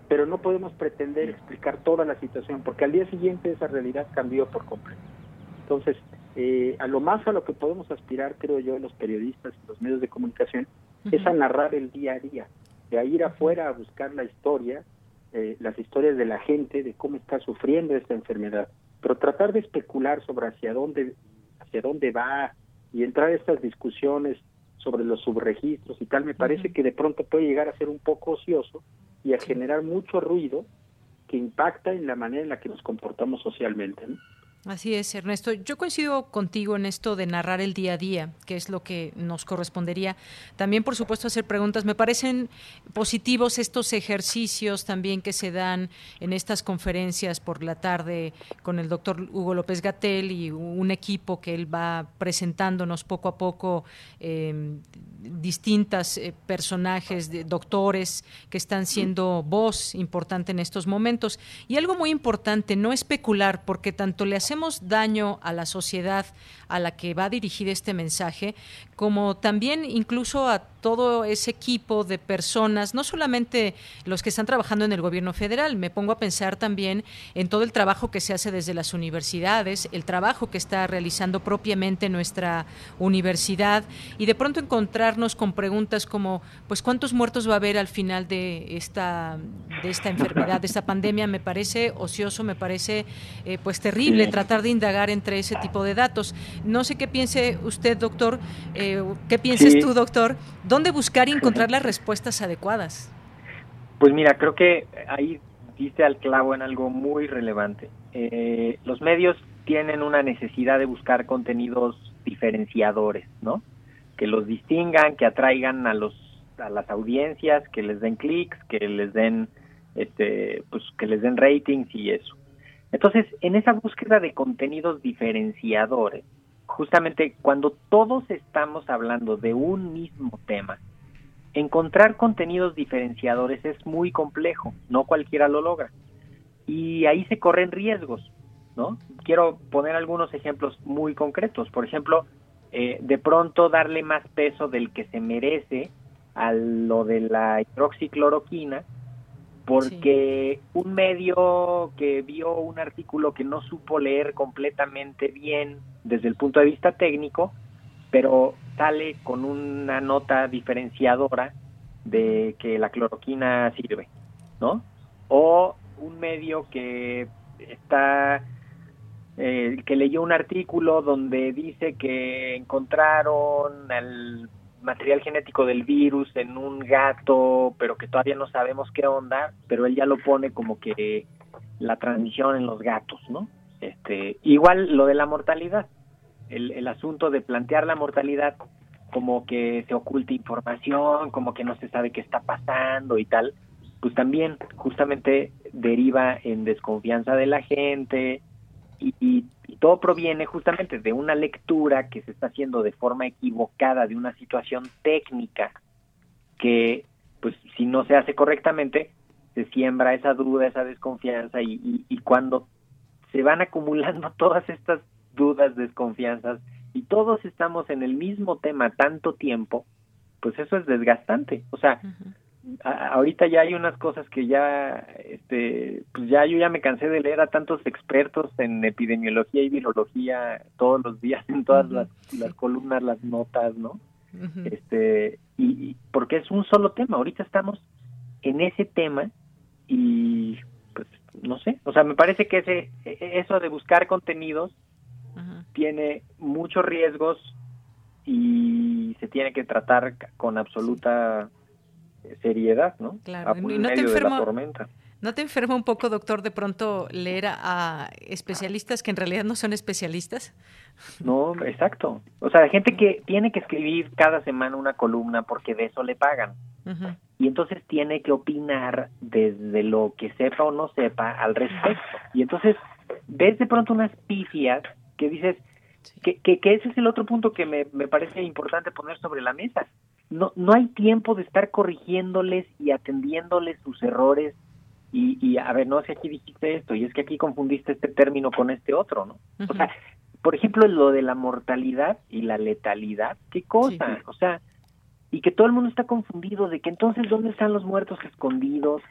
Pero no podemos pretender explicar toda la situación porque al día siguiente esa realidad cambió por completo. Entonces, eh, a lo más a lo que podemos aspirar, creo yo, los periodistas y los medios de comunicación, es a narrar el día a día, de ir afuera a buscar la historia, eh, las historias de la gente, de cómo está sufriendo esta enfermedad, pero tratar de especular sobre hacia dónde, hacia dónde va y entrar a estas discusiones sobre los subregistros y tal, me parece que de pronto puede llegar a ser un poco ocioso y a generar mucho ruido que impacta en la manera en la que nos comportamos socialmente. ¿no? Así es, Ernesto. Yo coincido contigo en esto de narrar el día a día, que es lo que nos correspondería. También, por supuesto, hacer preguntas. Me parecen positivos estos ejercicios también que se dan en estas conferencias por la tarde con el doctor Hugo López Gatel y un equipo que él va presentándonos poco a poco eh, distintas personajes, de doctores que están siendo voz importante en estos momentos. Y algo muy importante, no especular, porque tanto le hacemos daño a la sociedad a la que va dirigir este mensaje, como también incluso a todo ese equipo de personas, no solamente los que están trabajando en el gobierno federal, me pongo a pensar también en todo el trabajo que se hace desde las universidades, el trabajo que está realizando propiamente nuestra universidad y de pronto encontrarnos con preguntas como, pues, ¿cuántos muertos va a haber al final de esta, de esta enfermedad, de esta pandemia? Me parece ocioso, me parece, eh, pues, terrible tratar de indagar entre ese tipo de datos. No sé qué piense usted, doctor, eh, qué pienses tú, doctor, ¿dónde buscar y encontrar las respuestas adecuadas? Pues mira, creo que ahí diste al clavo en algo muy relevante. Eh, los medios tienen una necesidad de buscar contenidos diferenciadores, ¿no? Que los distingan, que atraigan a los a las audiencias, que les den clics, que les den este pues que les den ratings y eso. Entonces, en esa búsqueda de contenidos diferenciadores, justamente cuando todos estamos hablando de un mismo tema, encontrar contenidos diferenciadores es muy complejo, no cualquiera lo logra. Y ahí se corren riesgos, ¿no? Quiero poner algunos ejemplos muy concretos. Por ejemplo, eh, de pronto darle más peso del que se merece a lo de la hidroxicloroquina porque un medio que vio un artículo que no supo leer completamente bien desde el punto de vista técnico, pero sale con una nota diferenciadora de que la cloroquina sirve, ¿no? O un medio que está eh, que leyó un artículo donde dice que encontraron al material genético del virus en un gato, pero que todavía no sabemos qué onda, pero él ya lo pone como que la transmisión en los gatos, ¿no? Este, igual lo de la mortalidad, el, el asunto de plantear la mortalidad como que se oculta información, como que no se sabe qué está pasando y tal, pues también justamente deriva en desconfianza de la gente y, y, todo proviene justamente de una lectura que se está haciendo de forma equivocada de una situación técnica que pues si no se hace correctamente se siembra esa duda, esa desconfianza y, y cuando se van acumulando todas estas dudas, desconfianzas y todos estamos en el mismo tema tanto tiempo, pues eso es desgastante. O sea, ahorita ya hay unas cosas que ya, este, pues ya yo ya me cansé de leer a tantos expertos en epidemiología y virología todos los días en todas las, columnas, las notas, ¿no? Este, y, porque es un solo tema. Ahorita estamos en ese tema y pues no sé, o sea, me parece que ese e, eso de buscar contenidos tiene muchos riesgos y se tiene que tratar con absoluta seriedad, ¿no? Claro, y no te enferma, ¿No te enferma un poco, doctor, de pronto leer a, especialistas que en realidad no son especialistas? No, exacto. O sea, gente que tiene que escribir cada semana una columna porque de eso le pagan. Y entonces tiene que opinar desde lo que sepa o no sepa al respecto. Y entonces ves de pronto unas pifias que dices que, que, que, ese es el otro punto que me, me parece importante poner sobre la mesa no, no hay tiempo de estar corrigiéndoles y atendiéndoles sus errores. Y, y a ver, no es que aquí dijiste esto y es que aquí confundiste este término con este otro, ¿no? O sea, por ejemplo, lo de la mortalidad y la letalidad, ¿qué cosa? O sea, y que todo el mundo está confundido de que entonces dónde están los muertos escondidos,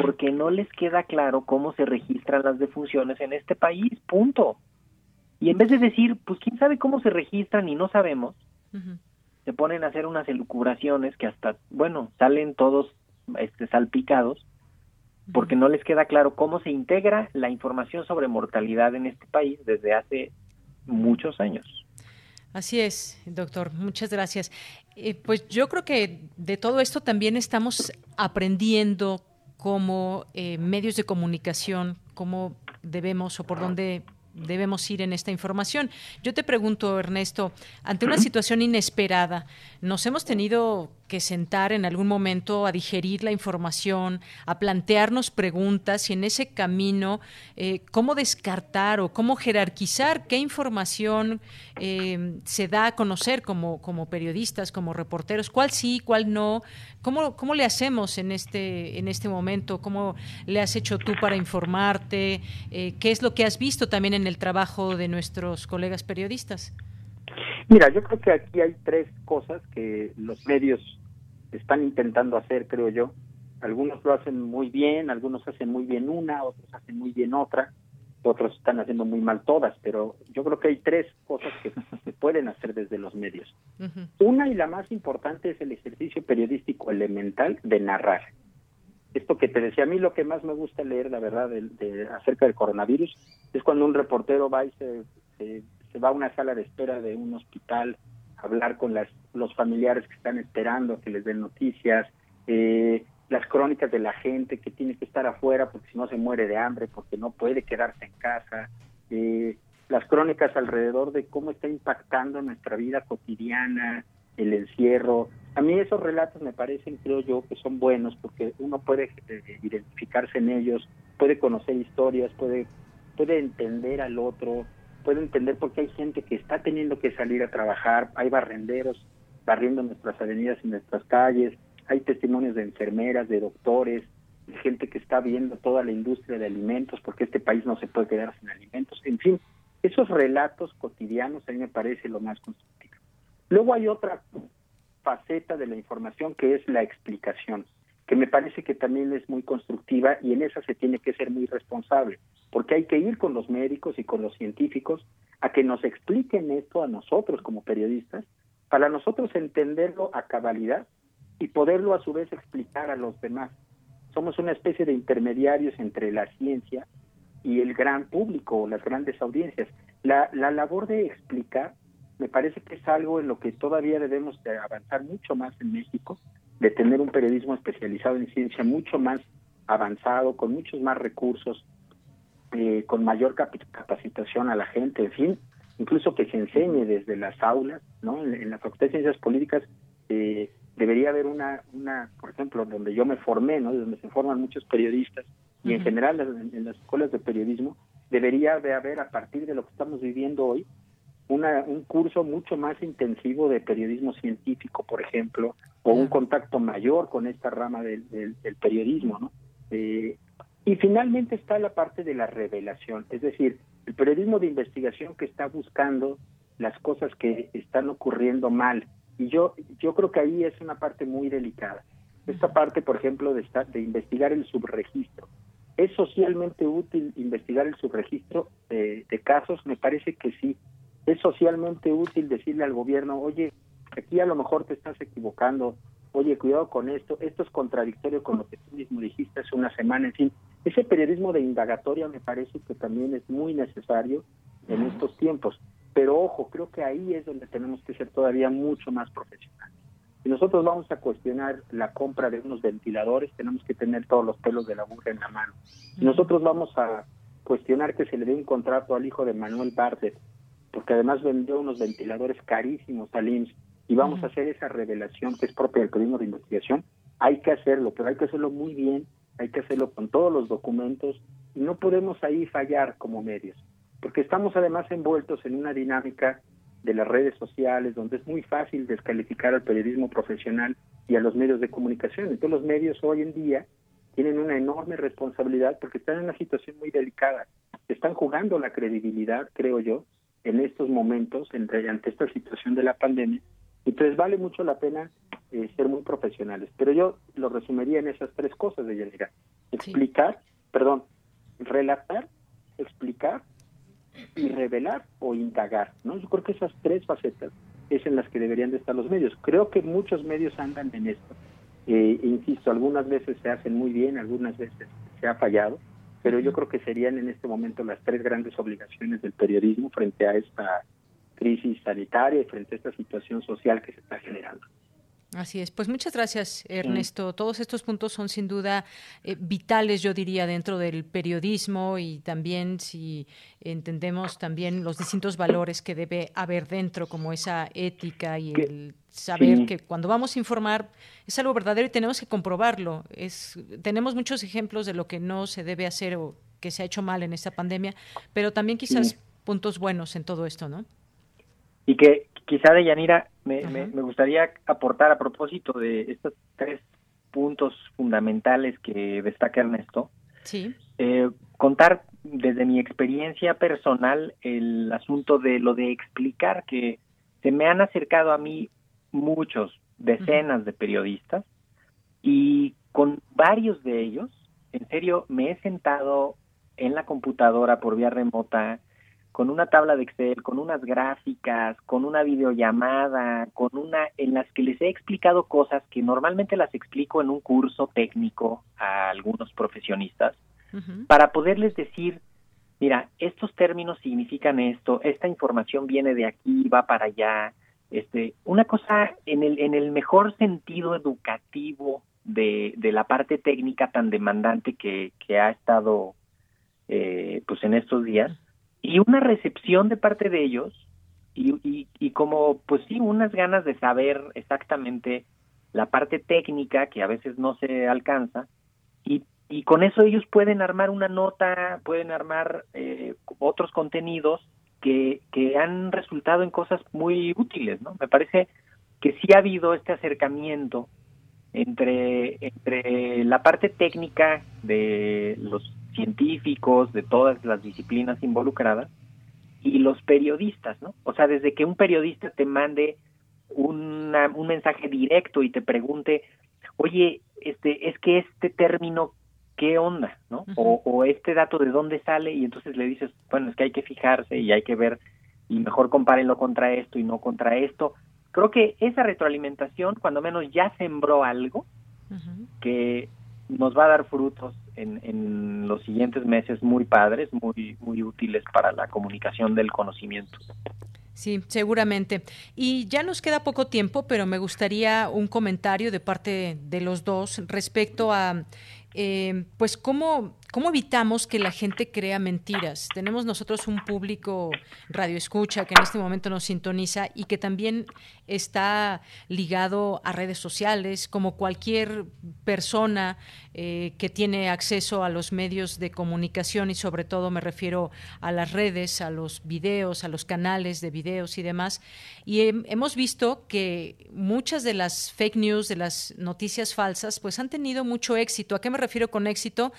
porque no les queda claro cómo se registran las defunciones en este país, punto. Y en vez de decir, pues quién sabe cómo se registran y no sabemos, se ponen a hacer unas elucubraciones que hasta, bueno, salen todos este, salpicados porque no les queda claro cómo se integra la información sobre mortalidad en este país desde hace muchos años. Así es, doctor. Muchas gracias. Eh, pues yo creo que de todo esto también estamos aprendiendo como eh, medios de comunicación, cómo debemos o por dónde debemos ir en esta información. Yo te pregunto, Ernesto, ante una situación inesperada, ¿nos hemos tenido que sentar en algún momento a digerir la información, a plantearnos preguntas y en ese camino eh, cómo descartar o cómo jerarquizar qué información eh, se da a conocer como, como periodistas, como reporteros, cuál sí, cuál no, ¿Cómo, ¿Cómo le hacemos en este, en este momento? ¿Cómo le has hecho tú para informarte? Eh, ¿Qué es lo que has visto también en el trabajo de nuestros colegas periodistas? Mira, yo creo que aquí hay tres cosas que los medios están intentando hacer, creo yo. Algunos lo hacen muy bien, algunos hacen muy bien una, otros hacen muy bien otra, otros están haciendo muy mal todas, pero yo creo que hay tres cosas que se pueden hacer desde los medios. Una y la más importante es el ejercicio periodístico elemental de narrar. Esto que te decía, a mí lo que más me gusta leer, la verdad, de, acerca del coronavirus, es cuando un reportero va y se se va a una sala de espera de un hospital a hablar con las, los familiares que están esperando que les den noticias, eh, las crónicas de la gente que tiene que estar afuera porque si no se muere de hambre, porque no puede quedarse en casa, eh, las crónicas alrededor de cómo está impactando nuestra vida cotidiana, el encierro. A mí esos relatos me parecen, creo yo, que son buenos porque uno puede eh, identificarse en ellos, puede conocer historias, puede, puede entender al otro, puedo entender por qué hay gente que está teniendo que salir a trabajar, hay barrenderos barriendo nuestras avenidas y nuestras calles, hay testimonios de enfermeras, de doctores, de gente que está viendo toda la industria de alimentos, porque este país no se puede quedar sin alimentos. En fin, esos relatos cotidianos a mí me parece lo más constructivo. Luego hay otra faceta de la información que es la explicación que me parece que también es muy constructiva y en esa se tiene que ser muy responsable, porque hay que ir con los médicos y con los científicos a que nos expliquen esto a nosotros como periodistas, para nosotros entenderlo a cabalidad y poderlo a su vez explicar a los demás. Somos una especie de intermediarios entre la ciencia y el gran público, las grandes audiencias. La labor de explicar me parece que es algo en lo que todavía debemos de avanzar mucho más en México, de tener un periodismo especializado en ciencia mucho más avanzado, con muchos más recursos, eh, con mayor capacitación a la gente, en fin, incluso que se enseñe desde las aulas, ¿no? En, la Facultad de Ciencias Políticas eh, debería haber una, una, por ejemplo, donde yo me formé, ¿no? Donde se forman muchos periodistas y en general en, las escuelas de periodismo debería de haber a partir de lo que estamos viviendo hoy una, un curso mucho más intensivo de periodismo científico, por ejemplo, o un contacto mayor con esta rama del, del, periodismo, ¿no? Eh, y finalmente está la parte de la revelación, es decir, el periodismo de investigación que está buscando las cosas que están ocurriendo mal. Y yo, yo creo que ahí es una parte muy delicada. Esta parte, por ejemplo, de, estar, de investigar el subregistro. ¿Es socialmente útil investigar el subregistro de, de casos? Me parece que sí. ¿Es socialmente útil decirle al gobierno, oye, aquí a lo mejor te estás equivocando, oye, cuidado con esto, esto es contradictorio con lo que tú mismo dijiste hace una semana, en fin, ese periodismo de indagatoria me parece que también es muy necesario en estos tiempos, pero ojo, creo que ahí es donde tenemos que ser todavía mucho más profesionales. Si nosotros vamos a cuestionar la compra de unos ventiladores, tenemos que tener todos los pelos de la burra en la mano. Si nosotros vamos a cuestionar que se le dé un contrato al hijo de Manuel Bardet, porque además vendió unos ventiladores carísimos al IMSS, y vamos a hacer esa revelación que es propia del periodismo de investigación, hay que hacerlo, pero hay que hacerlo muy bien, hay que hacerlo con todos los documentos y no podemos ahí fallar como medios, porque estamos además envueltos en una dinámica de las redes sociales donde es muy fácil descalificar al periodismo profesional y a los medios de comunicación. Entonces los medios hoy en día tienen una enorme responsabilidad porque están en una situación muy delicada. Están jugando la credibilidad, creo yo, en estos momentos, entre, ante esta situación de la pandemia, entonces vale mucho la pena eh, ser muy profesionales. Pero yo lo resumiría en esas tres cosas de Yanira. Explicar, perdón, relatar, explicar y revelar o indagar. ¿no? Yo creo que esas tres facetas es en las que deberían de estar los medios. Creo que muchos medios andan en esto. Eh, insisto, algunas veces se hacen muy bien, algunas veces se ha fallado, pero yo creo que serían en este momento las tres grandes obligaciones del periodismo frente a esta crisis sanitaria y frente a esta situación social que se está generando. Así es. Pues muchas gracias, Ernesto. Todos estos puntos son sin duda eh, vitales, yo diría, dentro del periodismo y también si entendemos también los distintos valores que debe haber dentro, como esa ética y el saber que cuando vamos a informar es algo verdadero y tenemos que comprobarlo. Es, tenemos muchos ejemplos de lo que no se debe hacer o que se ha hecho mal en esta pandemia, pero también quizás puntos buenos en todo esto, ¿no? Y que quizá de Yanira me, me, gustaría aportar a propósito de estos tres puntos fundamentales que destaca Ernesto. Sí. Eh, contar desde mi experiencia personal el asunto de lo de explicar que se me han acercado a mí muchos, decenas de periodistas y con varios de ellos, en serio, me he sentado en la computadora por vía remota con una tabla de Excel, con unas gráficas, con una videollamada, con una en las que les he explicado cosas que normalmente las explico en un curso técnico a algunos profesionistas para poderles decir, mira, estos términos significan esto, esta información viene de aquí, va para allá, este, una cosa en el en el mejor sentido educativo de, de la parte técnica tan demandante que, que ha estado eh, pues en estos días y una recepción de parte de ellos y, y, como pues sí unas ganas de saber exactamente la parte técnica que a veces no se alcanza y, y con eso ellos pueden armar una nota pueden armar eh, otros contenidos que, que han resultado en cosas muy útiles no me parece que sí ha habido este acercamiento entre entre la parte técnica de los científicos, de todas las disciplinas involucradas, y los periodistas, ¿no? O sea, desde que un periodista te mande una, un mensaje directo y te pregunte, oye, este, es que este término, ¿qué onda? ¿no? o, o, este dato de dónde sale, y entonces le dices, bueno, es que hay que fijarse y hay que ver, y mejor compárenlo contra esto y no contra esto. Creo que esa retroalimentación, cuando menos ya sembró algo, que nos va a dar frutos en, en los siguientes meses muy padres, muy, muy útiles para la comunicación del conocimiento. Sí, seguramente. Y ya nos queda poco tiempo, pero me gustaría un comentario de parte de los dos respecto a, eh, pues, cómo ¿Cómo evitamos que la gente crea mentiras? Tenemos nosotros un público radio escucha que en este momento nos sintoniza y que también está ligado a redes sociales, como cualquier persona eh, que tiene acceso a los medios de comunicación y sobre todo me refiero a las redes, a los videos, a los canales de videos y demás. Y hemos visto que muchas de las fake news, de las noticias falsas, pues han tenido mucho éxito. ¿A qué me refiero con éxito?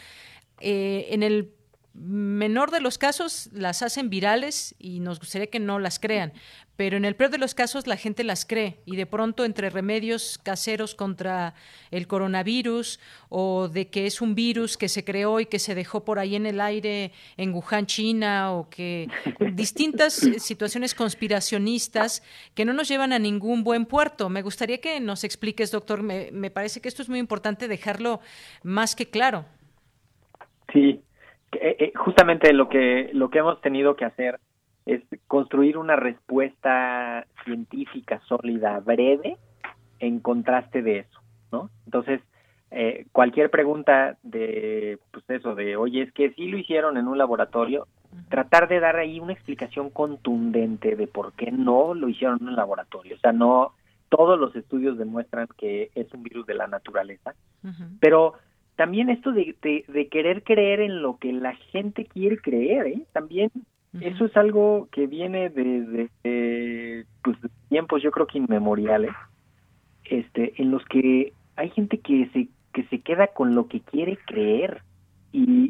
Eh, en el menor de los casos las hacen virales y nos gustaría que no las crean, pero en el peor de los casos la gente las cree y de pronto entre remedios caseros contra el coronavirus o de que es un virus que se creó y que se dejó por ahí en el aire en Wuhan, China o que distintas situaciones conspiracionistas que no nos llevan a ningún buen puerto. Me gustaría que nos expliques, doctor, me, me parece que esto es muy importante dejarlo más que claro. Sí, justamente lo que lo que hemos tenido que hacer es construir una respuesta científica sólida, breve, en contraste de eso, ¿no? Entonces, eh, cualquier pregunta de, pues eso, de, oye, es que sí lo hicieron en un laboratorio, tratar de dar ahí una explicación contundente de por qué no lo hicieron en un laboratorio. O sea, no, todos los estudios demuestran que es un virus de la naturaleza, pero también esto de, de, querer creer en lo que la gente quiere creer, ¿eh? También eso es algo que viene desde de, pues, tiempos, yo creo que inmemoriales, este, en los que hay gente que se, que se queda con lo que quiere creer. Y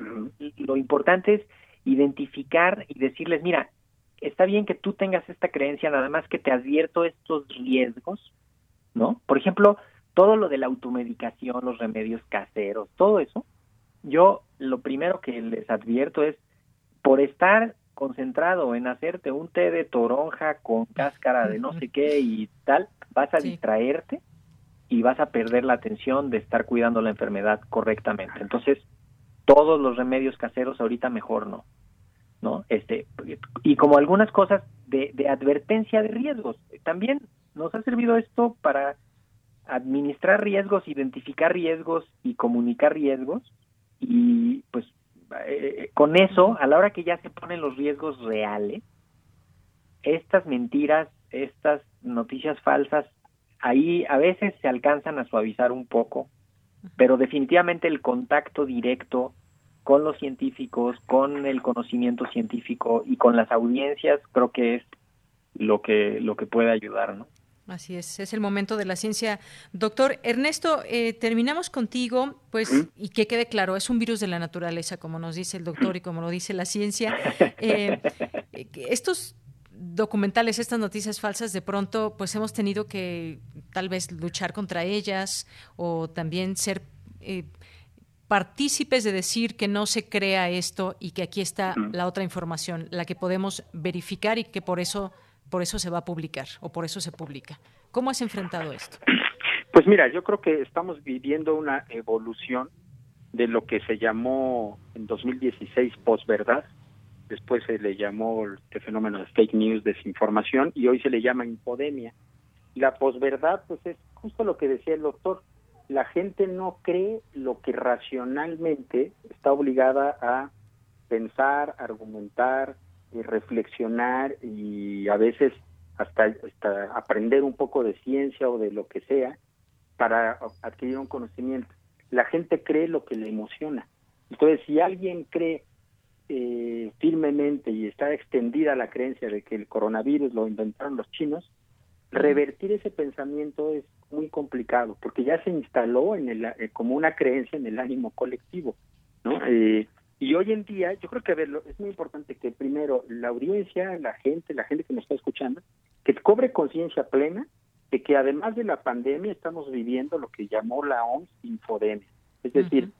lo importante es identificar y decirles, mira, está bien que tú tengas esta creencia, nada más que te advierto estos riesgos, ¿no? Por ejemplo, todo lo de la automedicación, los remedios caseros, todo eso, yo lo primero que les advierto es, por estar concentrado en hacerte un té de toronja con cáscara de no sé qué y tal, vas a distraerte y vas a perder la atención de estar cuidando la enfermedad correctamente. Entonces, todos los remedios caseros ahorita mejor no. ¿No? Este, y como algunas cosas de, de advertencia de riesgos. También nos ha servido esto para administrar riesgos, identificar riesgos y comunicar riesgos. Y pues eh, con eso, a la hora que ya se ponen los riesgos reales, estas mentiras, estas noticias falsas, ahí a veces se alcanzan a suavizar un poco, pero definitivamente el contacto directo con los científicos, con el conocimiento científico y con las audiencias, creo que es lo que lo que puede ayudar, ¿no? Así es, es el momento de la ciencia. Doctor Ernesto, eh, terminamos contigo, pues, y que quede claro, es un virus de la naturaleza, como nos dice el doctor y como lo dice la ciencia. Eh, estos documentales, estas noticias falsas, de pronto, pues hemos tenido que tal vez luchar contra ellas o también ser eh, partícipes de decir que no se crea esto y que aquí está la otra información, la que podemos verificar y que por eso por eso se va a publicar o por eso se publica. ¿Cómo has enfrentado esto? Pues mira, yo creo que estamos viviendo una evolución de lo que se llamó en 2016 posverdad, después se le llamó el fenómeno de fake news, desinformación, y hoy se le llama infodemia. La posverdad, pues es justo lo que decía el doctor, la gente no cree lo que racionalmente está obligada a pensar, argumentar, reflexionar y a veces hasta, hasta aprender un poco de ciencia o de lo que sea para adquirir un conocimiento. La gente cree lo que le emociona. Entonces, si alguien cree eh, firmemente y está extendida la creencia de que el coronavirus lo inventaron los chinos, revertir ese pensamiento es muy complicado porque ya se instaló en el, eh, como una creencia en el ánimo colectivo, ¿no? Eh, y hoy en día, yo creo que a ver, es muy importante que primero la audiencia, la gente, la gente que nos está escuchando, que cobre conciencia plena de que además de la pandemia estamos viviendo lo que llamó la OMS infodemia. Es decir,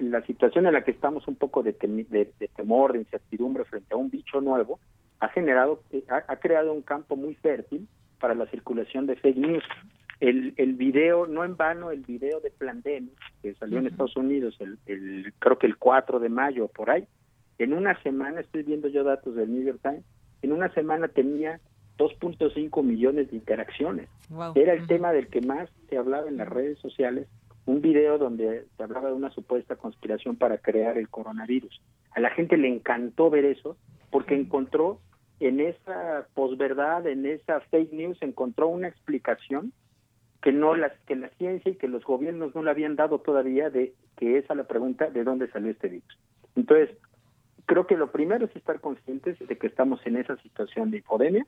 la, situación en la que estamos un poco de, de, temor, de incertidumbre frente a un bicho nuevo, ha generado, ha, creado un campo muy fértil para la circulación de fake news. El, el video, no en vano, el video de Plandemic, que salió en Estados Unidos, el, el, creo que el 4 de mayo, por ahí, en una semana, estoy viendo yo datos del New York Times, en una semana tenía 2.5 millones de interacciones. Era el tema del que más se hablaba en las redes sociales, un video donde se hablaba de una supuesta conspiración para crear el coronavirus. A la gente le encantó ver eso porque encontró en esa posverdad, en esa fake news, encontró una explicación que no las que la ciencia y que los gobiernos no le habían dado todavía de que esa la pregunta de dónde salió este virus. Entonces, creo que lo primero es estar conscientes de que estamos en esa situación de infodemia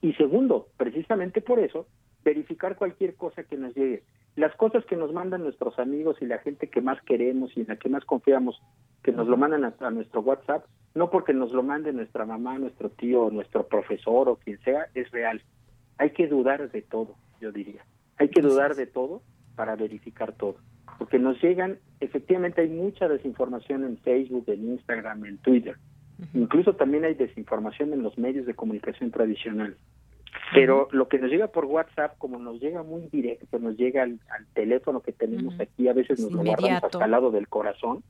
y segundo, precisamente por eso, verificar cualquier cosa que nos llegue. Las cosas que nos mandan nuestros amigos y la gente que más queremos y en la que más confiamos, que nos lo mandan a, nuestro WhatsApp, no porque nos lo mande nuestra mamá, nuestro tío, nuestro profesor o quien sea, es real. Hay que dudar de todo, yo diría. Hay que dudar de todo para verificar todo. Porque nos llegan, efectivamente hay mucha desinformación en Facebook, en Instagram, en Twitter. Incluso también hay desinformación en los medios de comunicación tradicionales. Pero lo que nos llega por WhatsApp, como nos llega muy directo, nos llega al, teléfono que tenemos aquí, a veces nos lo guardamos hasta al lado del corazón,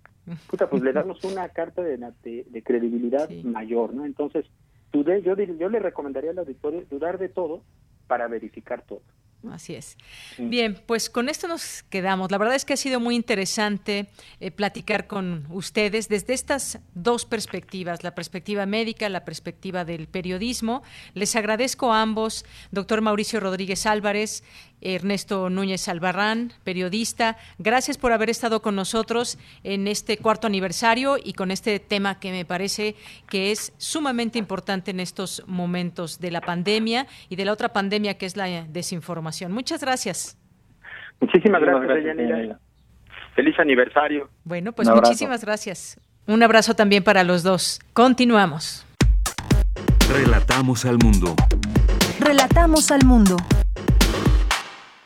puta, pues le damos una carta de, de, credibilidad mayor, ¿no? Entonces, dudé, yo, yo le recomendaría al auditorio dudar de todo para verificar todo. Así es. Bien, pues con esto nos quedamos. La verdad es que ha sido muy interesante eh, platicar con ustedes desde estas dos perspectivas, la perspectiva médica, la perspectiva del periodismo. Les agradezco a ambos, doctor Mauricio Rodríguez Álvarez, Ernesto Núñez Albarrán, periodista. Gracias por haber estado con nosotros en este cuarto aniversario y con este tema que me parece que es sumamente importante en estos momentos de la pandemia y de la otra pandemia que es la desinformación. Muchas gracias. Muchísimas gracias, Feliz aniversario. Bueno, pues muchísimas gracias. Un abrazo también para los dos. Continuamos. Relatamos al mundo. Relatamos al mundo.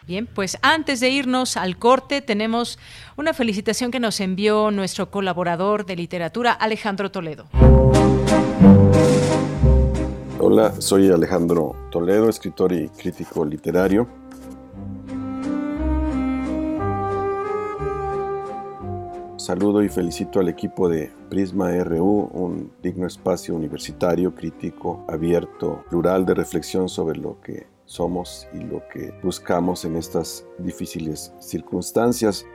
Bien, pues antes de irnos al corte tenemos una felicitación que nos envió nuestro colaborador de literatura, Alejandro Toledo. Hola, soy Alejandro Toledo, escritor y crítico literario. Saludo y felicito al equipo de Prisma RU, un digno espacio universitario, crítico, abierto, plural de reflexión sobre lo que somos y lo que buscamos en estas difíciles circunstancias.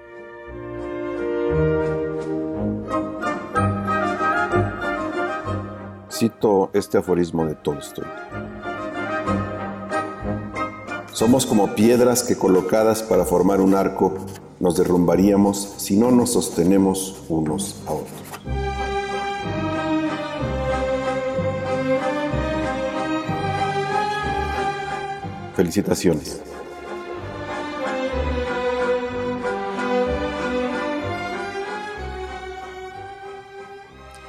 Cito este aforismo de Tolstoy. Somos como piedras que colocadas para formar un arco nos derrumbaríamos si no nos sostenemos unos a otros. Felicitaciones.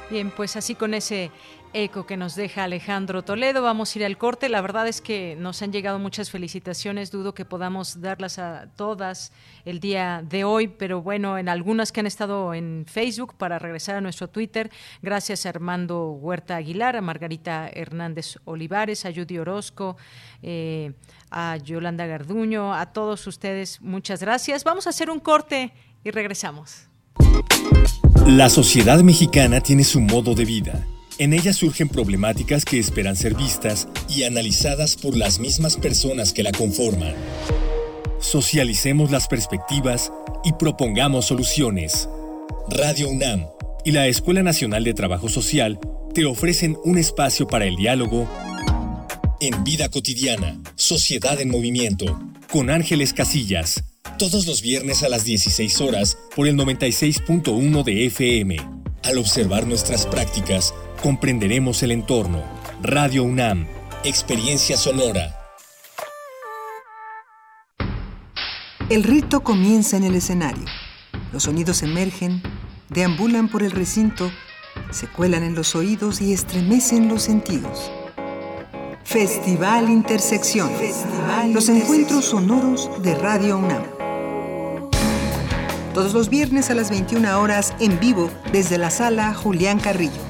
Bien, pues así con ese eco que nos deja Alejandro Toledo. Vamos a ir al corte. La verdad es que nos han llegado muchas felicitaciones. Dudo que podamos darlas a todas el día de hoy, pero bueno, en algunas que han estado en Facebook para regresar a nuestro Twitter. Gracias a Armando Huerta Aguilar, a Margarita Hernández Olivares, a Judy Orozco, eh, a Yolanda Garduño, a todos ustedes. Muchas gracias. Vamos a hacer un corte y regresamos. La sociedad mexicana tiene su modo de vida en ella surgen problemáticas que esperan ser vistas y analizadas por las mismas personas que la conforman. Socialicemos las perspectivas y propongamos soluciones. Radio UNAM y la Escuela Nacional de Trabajo Social te ofrecen un espacio para el diálogo en Vida Cotidiana, Sociedad en Movimiento, con Ángeles Casillas, todos los viernes a las 16 horas por el 96.1 de FM. Al observar nuestras prácticas, comprenderemos el entorno. Radio UNAM, Experiencia Sonora. El rito comienza en el escenario. Los sonidos emergen, deambulan por el recinto, se cuelan en los oídos y estremecen los sentidos. Festival Intersección. los encuentros sonoros de Radio UNAM. Todos los viernes a las 21 horas en vivo desde la sala Julián Carrillo.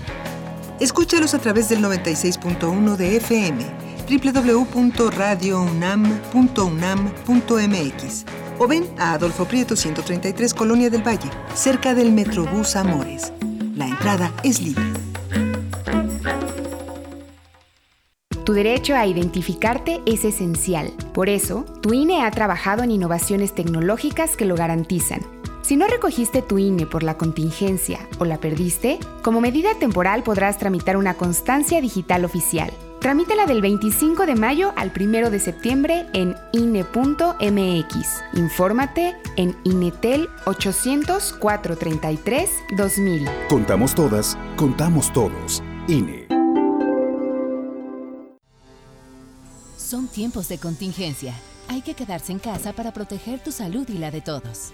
Escúchalos a través del 96.1 de FM, www.radiounam.unam.mx o ven a Adolfo Prieto 133 Colonia del Valle, cerca del Metrobús Amores. La entrada es libre. Tu derecho a identificarte es esencial. Por eso, tu INE ha trabajado en innovaciones tecnológicas que lo garantizan. Si no recogiste tu INE por la contingencia o la perdiste, como medida temporal podrás tramitar una constancia digital oficial. Tramítala del 25 de mayo al 1 de septiembre en INE.mx. Infórmate en INETEL 800 433 2000. Contamos todas, contamos todos. INE. Son tiempos de contingencia. Hay que quedarse en casa para proteger tu salud y la de todos.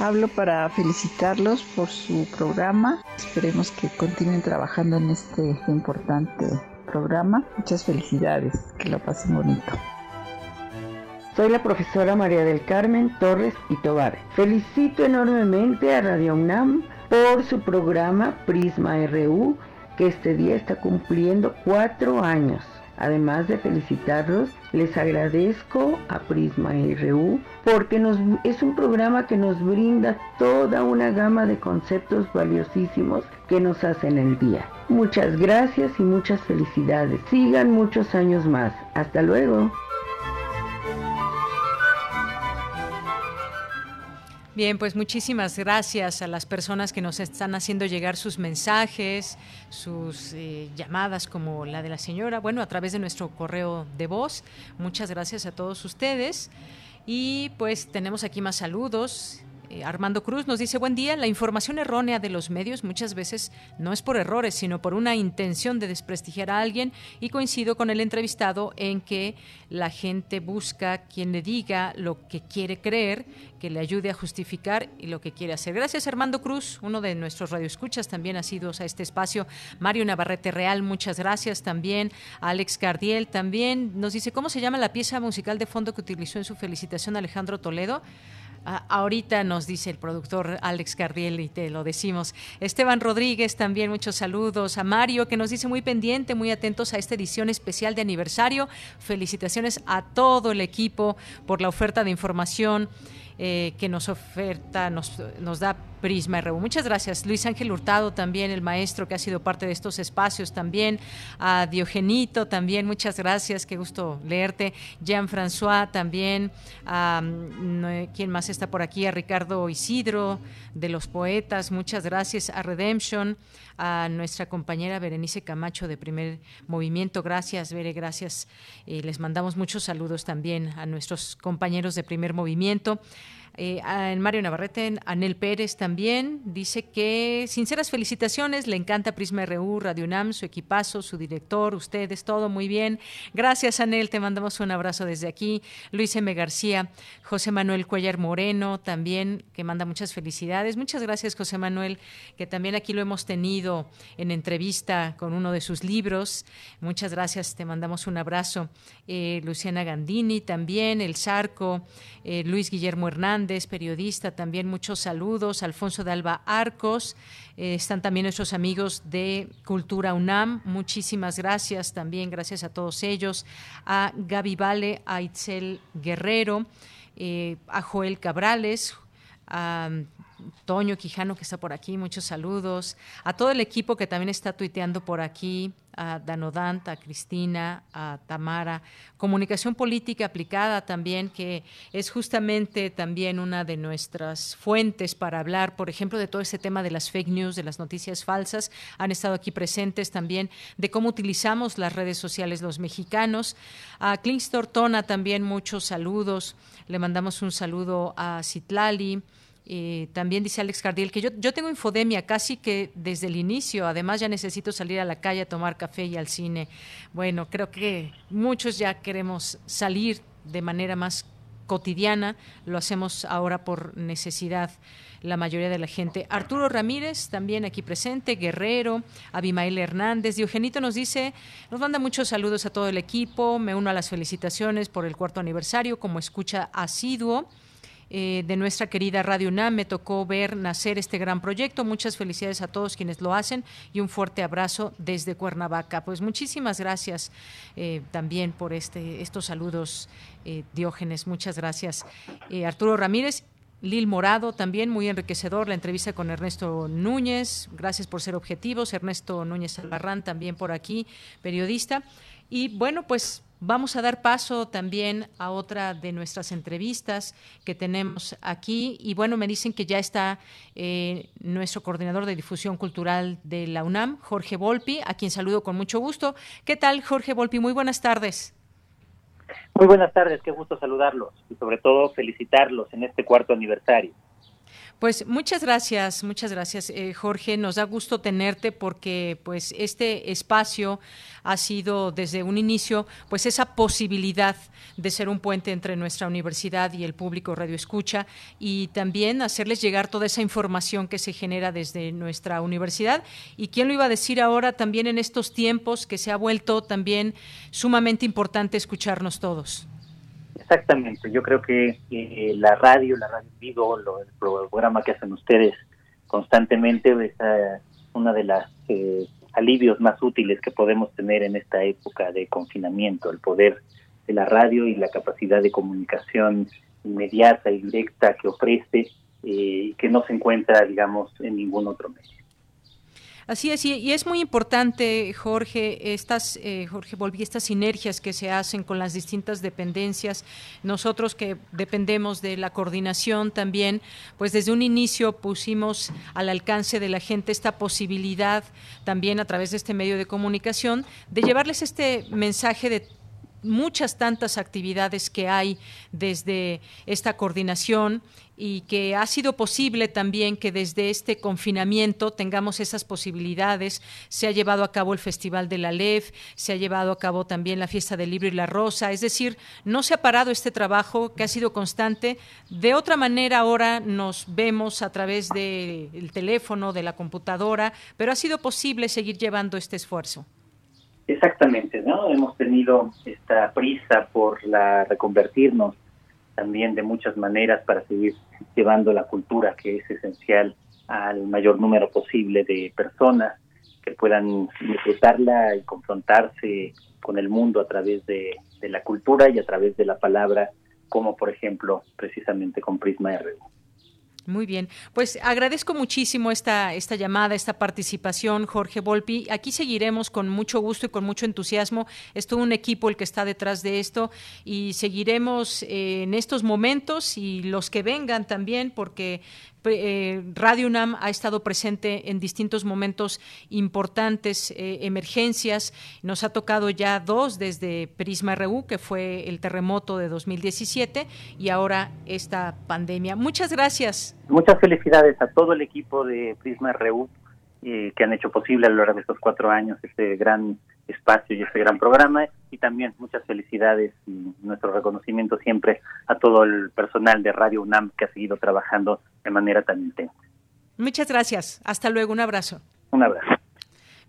Hablo para felicitarlos por su programa. Esperemos que continúen trabajando en este importante programa. Muchas felicidades, que lo pasen bonito. Soy la profesora María del Carmen Torres y Tobar. Felicito enormemente a Radio UNAM por su programa Prisma RU, que este día está cumpliendo cuatro años. Además de felicitarlos, les agradezco a Prisma RU porque es un programa que nos brinda toda una gama de conceptos valiosísimos que nos hacen el día. Muchas gracias y muchas felicidades. Sigan muchos años más. Hasta luego. Bien, pues muchísimas gracias a las personas que nos están haciendo llegar sus mensajes, sus eh, llamadas como la de la señora, bueno, a través de nuestro correo de voz. Muchas gracias a todos ustedes. Y pues tenemos aquí más saludos. Eh, Armando Cruz nos dice, buen día, la información errónea de los medios muchas veces no es por errores, sino por una intención de desprestigiar a alguien y coincido con el entrevistado en que la gente busca quien le diga lo que quiere creer, que le ayude a justificar y lo que quiere hacer. Gracias Armando Cruz, uno de nuestros radioescuchas también ha sido a este espacio. Mario Navarrete Real, muchas gracias también. Alex Cardiel también nos dice, ¿cómo se llama la pieza musical de fondo que utilizó en su felicitación Alejandro Toledo? Ah, ahorita nos dice el productor Alex Cardiel y te lo decimos. Esteban Rodríguez también, muchos saludos. A Mario que nos dice muy pendiente, muy atentos a esta edición especial de aniversario. Felicitaciones a todo el equipo por la oferta de información. eh, que nos oferta, nos, nos da Prisma RU. Muchas gracias. Luis Ángel Hurtado también, el maestro que ha sido parte de estos espacios también. A Diogenito también, muchas gracias. Qué gusto leerte. Jean-François también. A, mm, no, ¿Quién más está por aquí? A Ricardo Isidro de los Poetas. Muchas gracias. A Redemption. A nuestra compañera Berenice Camacho de Primer Movimiento. Gracias, Bere, gracias. Eh, les mandamos muchos saludos también a nuestros compañeros de Primer Movimiento. Eh, en Mario Navarrete, Anel Pérez también dice que sinceras felicitaciones, le encanta Prisma RU, Radio UNAM, su equipazo, su director, ustedes, todo muy bien. Gracias, Anel, te mandamos un abrazo desde aquí. Luis M. García, José Manuel Cuellar Moreno también, que manda muchas felicidades. Muchas gracias, José Manuel, que también aquí lo hemos tenido en entrevista con uno de sus libros. Muchas gracias, te mandamos un abrazo. Eh, Luciana Gandini también, El Zarco, eh, Luis Guillermo Hernández. Hernández, periodista, también muchos saludos. Alfonso de Alba Arcos, eh, están también nuestros amigos de Cultura UNAM, muchísimas gracias también, gracias a todos ellos. A Gaby Vale, a Itzel Guerrero, eh, a Joel Cabrales, a Toño Quijano que está por aquí, muchos saludos, a todo el equipo que también está tuiteando por aquí, a Danodanta, a Cristina, a Tamara, comunicación política aplicada también, que es justamente también una de nuestras fuentes para hablar, por ejemplo, de todo ese tema de las fake news, de las noticias falsas, han estado aquí presentes también, de cómo utilizamos las redes sociales los mexicanos. A Klingstor Tona también muchos saludos, le mandamos un saludo a Citlali, eh, también dice Alex Cardiel que yo, yo tengo infodemia casi que desde el inicio. Además, ya necesito salir a la calle a tomar café y al cine. Bueno, creo que muchos ya queremos salir de manera más cotidiana. Lo hacemos ahora por necesidad la mayoría de la gente. Arturo Ramírez, también aquí presente, Guerrero, Abimael Hernández, Diogenito nos dice, nos manda muchos saludos a todo el equipo, me uno a las felicitaciones por el cuarto aniversario como escucha asiduo. Eh, de nuestra querida Radio UNAM. Me tocó ver nacer este gran proyecto. Muchas felicidades a todos quienes lo hacen y un fuerte abrazo desde Cuernavaca. Pues muchísimas gracias eh, también por este, estos saludos, eh, Diógenes. Muchas gracias. Arturo Ramírez. Lil Morado también, muy enriquecedor la entrevista con Ernesto Núñez. Gracias por ser objetivos. Ernesto Núñez Albarrán también por aquí, periodista. Y bueno, pues Vamos a dar paso también a otra de nuestras entrevistas que tenemos aquí. Y bueno, me dicen que ya está eh, nuestro coordinador de difusión cultural de la UNAM, Jorge Volpi, a quien saludo con mucho gusto. ¿Qué tal, Jorge Volpi? Muy buenas tardes. Muy buenas tardes, qué gusto saludarlos y sobre todo felicitarlos en este cuarto aniversario. Pues muchas gracias, muchas gracias, eh, Jorge. Nos da gusto tenerte porque, pues, este espacio ha sido desde un inicio, pues, esa posibilidad de ser un puente entre nuestra universidad y el público radio escucha y también hacerles llegar toda esa información que se genera desde nuestra universidad. Y quién lo iba a decir ahora también en estos tiempos que se ha vuelto también sumamente importante escucharnos todos. Exactamente, yo creo que eh, la radio, la radio vivo, lo, el programa que hacen ustedes constantemente es uh, una de las eh, alivios más útiles que podemos tener en esta época de confinamiento, el poder de la radio y la capacidad de comunicación inmediata y directa que ofrece eh, que no se encuentra, digamos, en ningún otro medio. Así es, y es muy importante, Jorge, estas, eh, Jorge Volví, estas sinergias que se hacen con las distintas dependencias. Nosotros que dependemos de la coordinación también, pues desde un inicio pusimos al alcance de la gente esta posibilidad también a través de este medio de comunicación de llevarles este mensaje de muchas tantas actividades que hay desde esta coordinación y que ha sido posible también que desde este confinamiento tengamos esas posibilidades. Se ha llevado a cabo el Festival de la LEF, se ha llevado a cabo también la Fiesta del Libro y la Rosa, es decir, no se ha parado este trabajo que ha sido constante. De otra manera ahora nos vemos a través del teléfono, de la computadora, pero ha sido posible seguir llevando este esfuerzo. Exactamente, ¿no? Hemos tenido esta prisa por la reconvertirnos también de muchas maneras para seguir llevando la cultura que es esencial al mayor número posible de personas que puedan disfrutarla y confrontarse con el mundo a través de, la cultura y a través de la palabra, como por ejemplo precisamente con Prisma RU. Muy bien, pues agradezco muchísimo esta, esta llamada, esta participación, Jorge Volpi. Aquí seguiremos con mucho gusto y con mucho entusiasmo. Es todo un equipo el que está detrás de esto y seguiremos eh, en estos momentos y los que vengan también, porque eh, Radio UNAM ha estado presente en distintos momentos importantes, eh, emergencias. Nos ha tocado ya dos desde Prisma RU, que fue el terremoto de 2017, y ahora esta pandemia. Muchas gracias. Muchas felicidades a todo el equipo de Prisma RU eh, que han hecho posible a lo largo de estos cuatro años este gran espacio y este gran programa y también muchas felicidades y nuestro reconocimiento siempre a todo el personal de Radio UNAM que ha seguido trabajando de manera tan intensa. Muchas gracias. Hasta luego. Un abrazo. Un abrazo.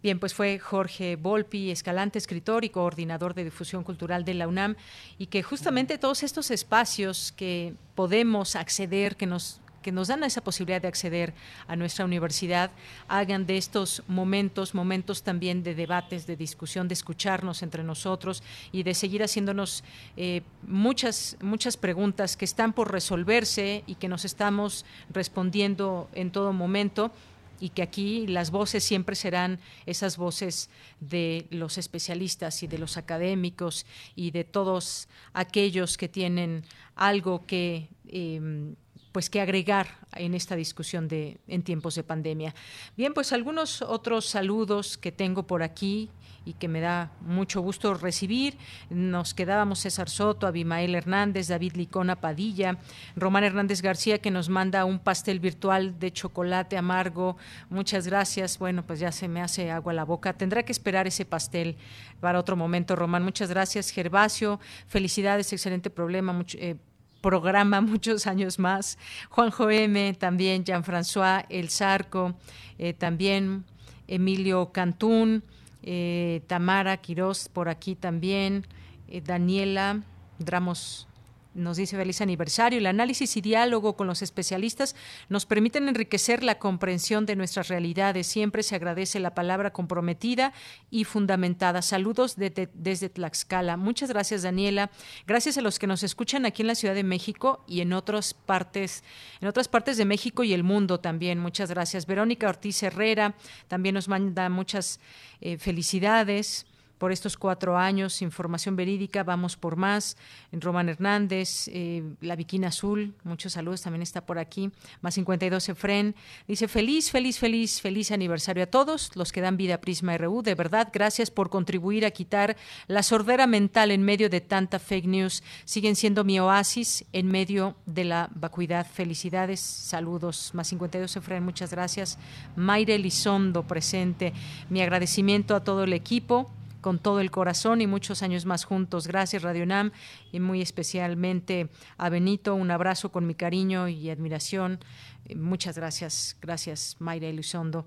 Bien, pues fue Jorge Volpi, Escalante, escritor y coordinador de difusión cultural de la UNAM, y que justamente todos estos espacios que podemos acceder, que nos que nos dan esa posibilidad de acceder a nuestra universidad, hagan de estos momentos, momentos también de debates, de discusión, de escucharnos entre nosotros y de seguir haciéndonos eh, muchas, muchas preguntas que están por resolverse y que nos estamos respondiendo en todo momento y que aquí las voces siempre serán esas voces de los especialistas y de los académicos y de todos aquellos que tienen algo que em, pues que agregar en esta discusión de en tiempos de pandemia. Bien, pues algunos otros saludos que tengo por aquí y que me da mucho gusto recibir. Nos quedábamos César Soto, Abimael Hernández, David Licona Padilla, Román Hernández García que nos manda un pastel virtual de chocolate amargo. Muchas gracias. Bueno, pues ya se me hace agua la boca. Tendrá que esperar ese pastel para otro momento, Román. Muchas gracias, Gervasio. Felicidades, excelente problema. Mucho, eh, programa muchos años más. Juanjo M, también Jean-François El Zarco, eh, también Emilio Cantún, eh, Tamara Quiroz por aquí también, eh, Daniela Dramos nos dice feliz aniversario. El análisis y diálogo con los especialistas nos permiten enriquecer la comprensión de nuestras realidades. Siempre se agradece la palabra comprometida y fundamentada. Saludos desde Tlaxcala. Muchas gracias, Daniela. Gracias a los que nos escuchan aquí en la Ciudad de México y en otras partes, en otras partes de México y el mundo también. Muchas gracias. Verónica Ortiz Herrera también nos manda muchas eh, felicidades por estos cuatro años. Información verídica, vamos por más. Román Hernández, eh, La Viquina Azul, muchos saludos, también está por aquí. Más 52 Efren. Dice, feliz, feliz, feliz, feliz aniversario a todos los que dan vida a Prisma RU. De verdad, gracias por contribuir a quitar la sordera mental en medio de tanta fake news. Siguen siendo mi oasis en medio de la vacuidad. Felicidades, saludos. Más 52 Efren, muchas gracias. Mayre Elizondo presente. Mi agradecimiento a todo el equipo con todo el corazón y muchos años más juntos. Gracias Radio Nam y muy especialmente a Benito. Un abrazo con mi cariño y admiración. Eh, muchas gracias. Gracias Mayra Elizondo.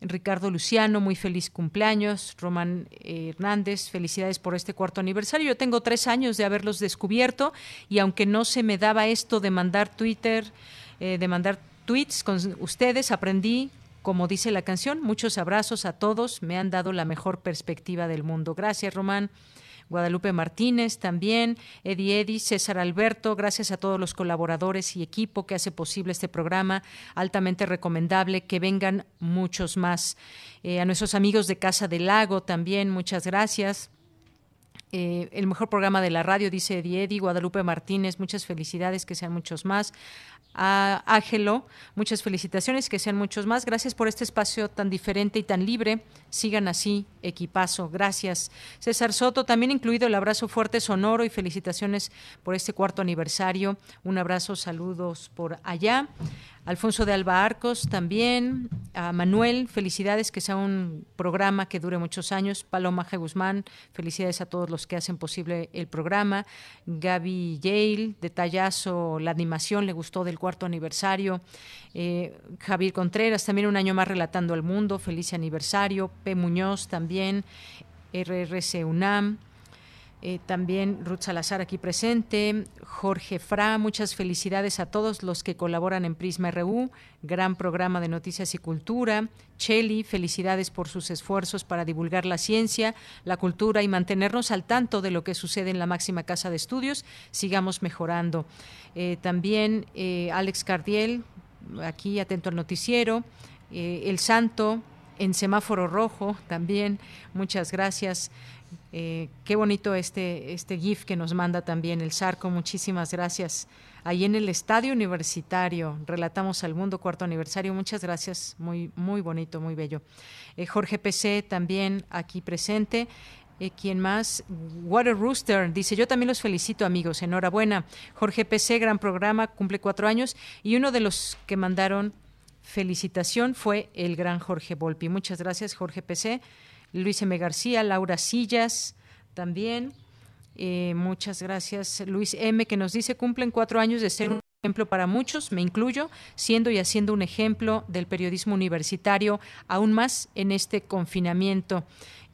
Ricardo Luciano, muy feliz cumpleaños. Román eh, Hernández, felicidades por este cuarto aniversario. Yo tengo tres años de haberlos descubierto y aunque no se me daba esto de mandar Twitter, eh, de mandar tweets con ustedes, aprendí como dice la canción, muchos abrazos a todos, me han dado la mejor perspectiva del mundo. Gracias, Román. Guadalupe Martínez también, Eddie Eddy, César Alberto, gracias a todos los colaboradores y equipo que hace posible este programa, altamente recomendable, que vengan muchos más. Eh, a nuestros amigos de Casa del Lago también, muchas gracias. Eh, el mejor programa de la radio, dice Eddy, Guadalupe Martínez, muchas felicidades, que sean muchos más a. Muchas felicitaciones, que sean muchos más. Gracias por este espacio tan diferente y tan libre. Sigan así, equipazo. Gracias. César Soto, también incluido el abrazo fuerte sonoro y felicitaciones por este cuarto aniversario. Un abrazo, saludos por allá. Alfonso de Alba Arcos también, a Manuel, felicidades, que sea un programa que dure muchos años. Paloma G. Guzmán, felicidades a todos los que hacen posible el programa. Gaby Yale, detallazo, la animación le gustó del cuarto aniversario. Eh, Javier Contreras, también un año más relatando al mundo, feliz aniversario. P. Muñoz también, RRC UNAM. Eh, también Ruth Salazar aquí presente, Jorge Fra, muchas felicidades a todos los que colaboran en Prisma RU, gran programa de noticias y cultura. Cheli, felicidades por sus esfuerzos para divulgar la ciencia, la cultura y mantenernos al tanto de lo que sucede en la máxima casa de estudios. Sigamos mejorando. Eh, también eh, Alex Cardiel, aquí atento al noticiero. El Santo, en semáforo rojo también, muchas gracias. Eh, qué bonito este, este GIF que nos manda también el Sarco. Muchísimas gracias. Ahí en el Estadio Universitario, relatamos al mundo cuarto aniversario. Muchas gracias. Muy, muy bonito, muy bello. Eh, Jorge PC también aquí presente. Eh, ¿Quién más? Water Rooster dice, yo también los felicito amigos, enhorabuena. Jorge PC, gran programa, cumple cuatro años y uno de los que mandaron felicitación fue el gran Jorge Volpi. Muchas gracias Jorge PC. Luis M. García, Laura Sillas también. Eh, muchas gracias. Luis M., que nos dice, cumplen cuatro años de ser un ejemplo para muchos, me incluyo, siendo y haciendo un ejemplo del periodismo universitario, aún más en este confinamiento.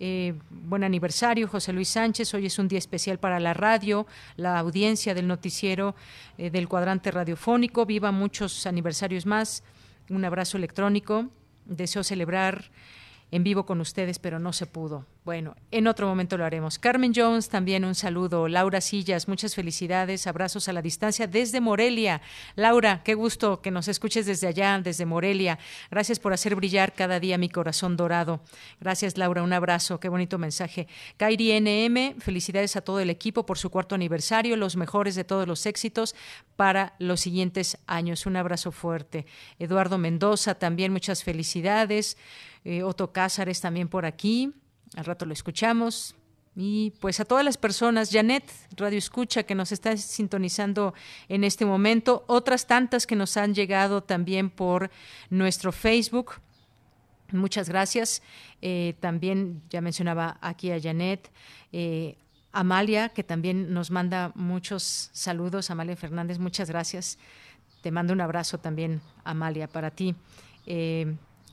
Eh, buen aniversario, José Luis Sánchez. Hoy es un día especial para la radio, la audiencia del noticiero eh, del cuadrante radiofónico. Viva muchos aniversarios más. Un abrazo electrónico. Deseo celebrar en vivo con ustedes, pero no se pudo. Bueno, en otro momento lo haremos. Carmen Jones, también un saludo. Laura Sillas, muchas felicidades, abrazos a la distancia desde Morelia. Laura, qué gusto que nos escuches desde allá, desde Morelia. Gracias por hacer brillar cada día mi corazón dorado. Gracias, Laura, un abrazo, qué bonito mensaje. Kairi NM, felicidades a todo el equipo por su cuarto aniversario, los mejores de todos los éxitos para los siguientes años. Un abrazo fuerte. Eduardo Mendoza, también muchas felicidades. Eh, Otto Cázares también por aquí, al rato lo escuchamos. Y pues a todas las personas, Janet, Radio Escucha, que nos está sintonizando en este momento, otras tantas que nos han llegado también por nuestro Facebook. Muchas gracias. Eh, también ya mencionaba aquí a Janet. Eh, Amalia, que también nos manda muchos saludos. Amalia Fernández, muchas gracias. Te mando un abrazo también, Amalia, para ti.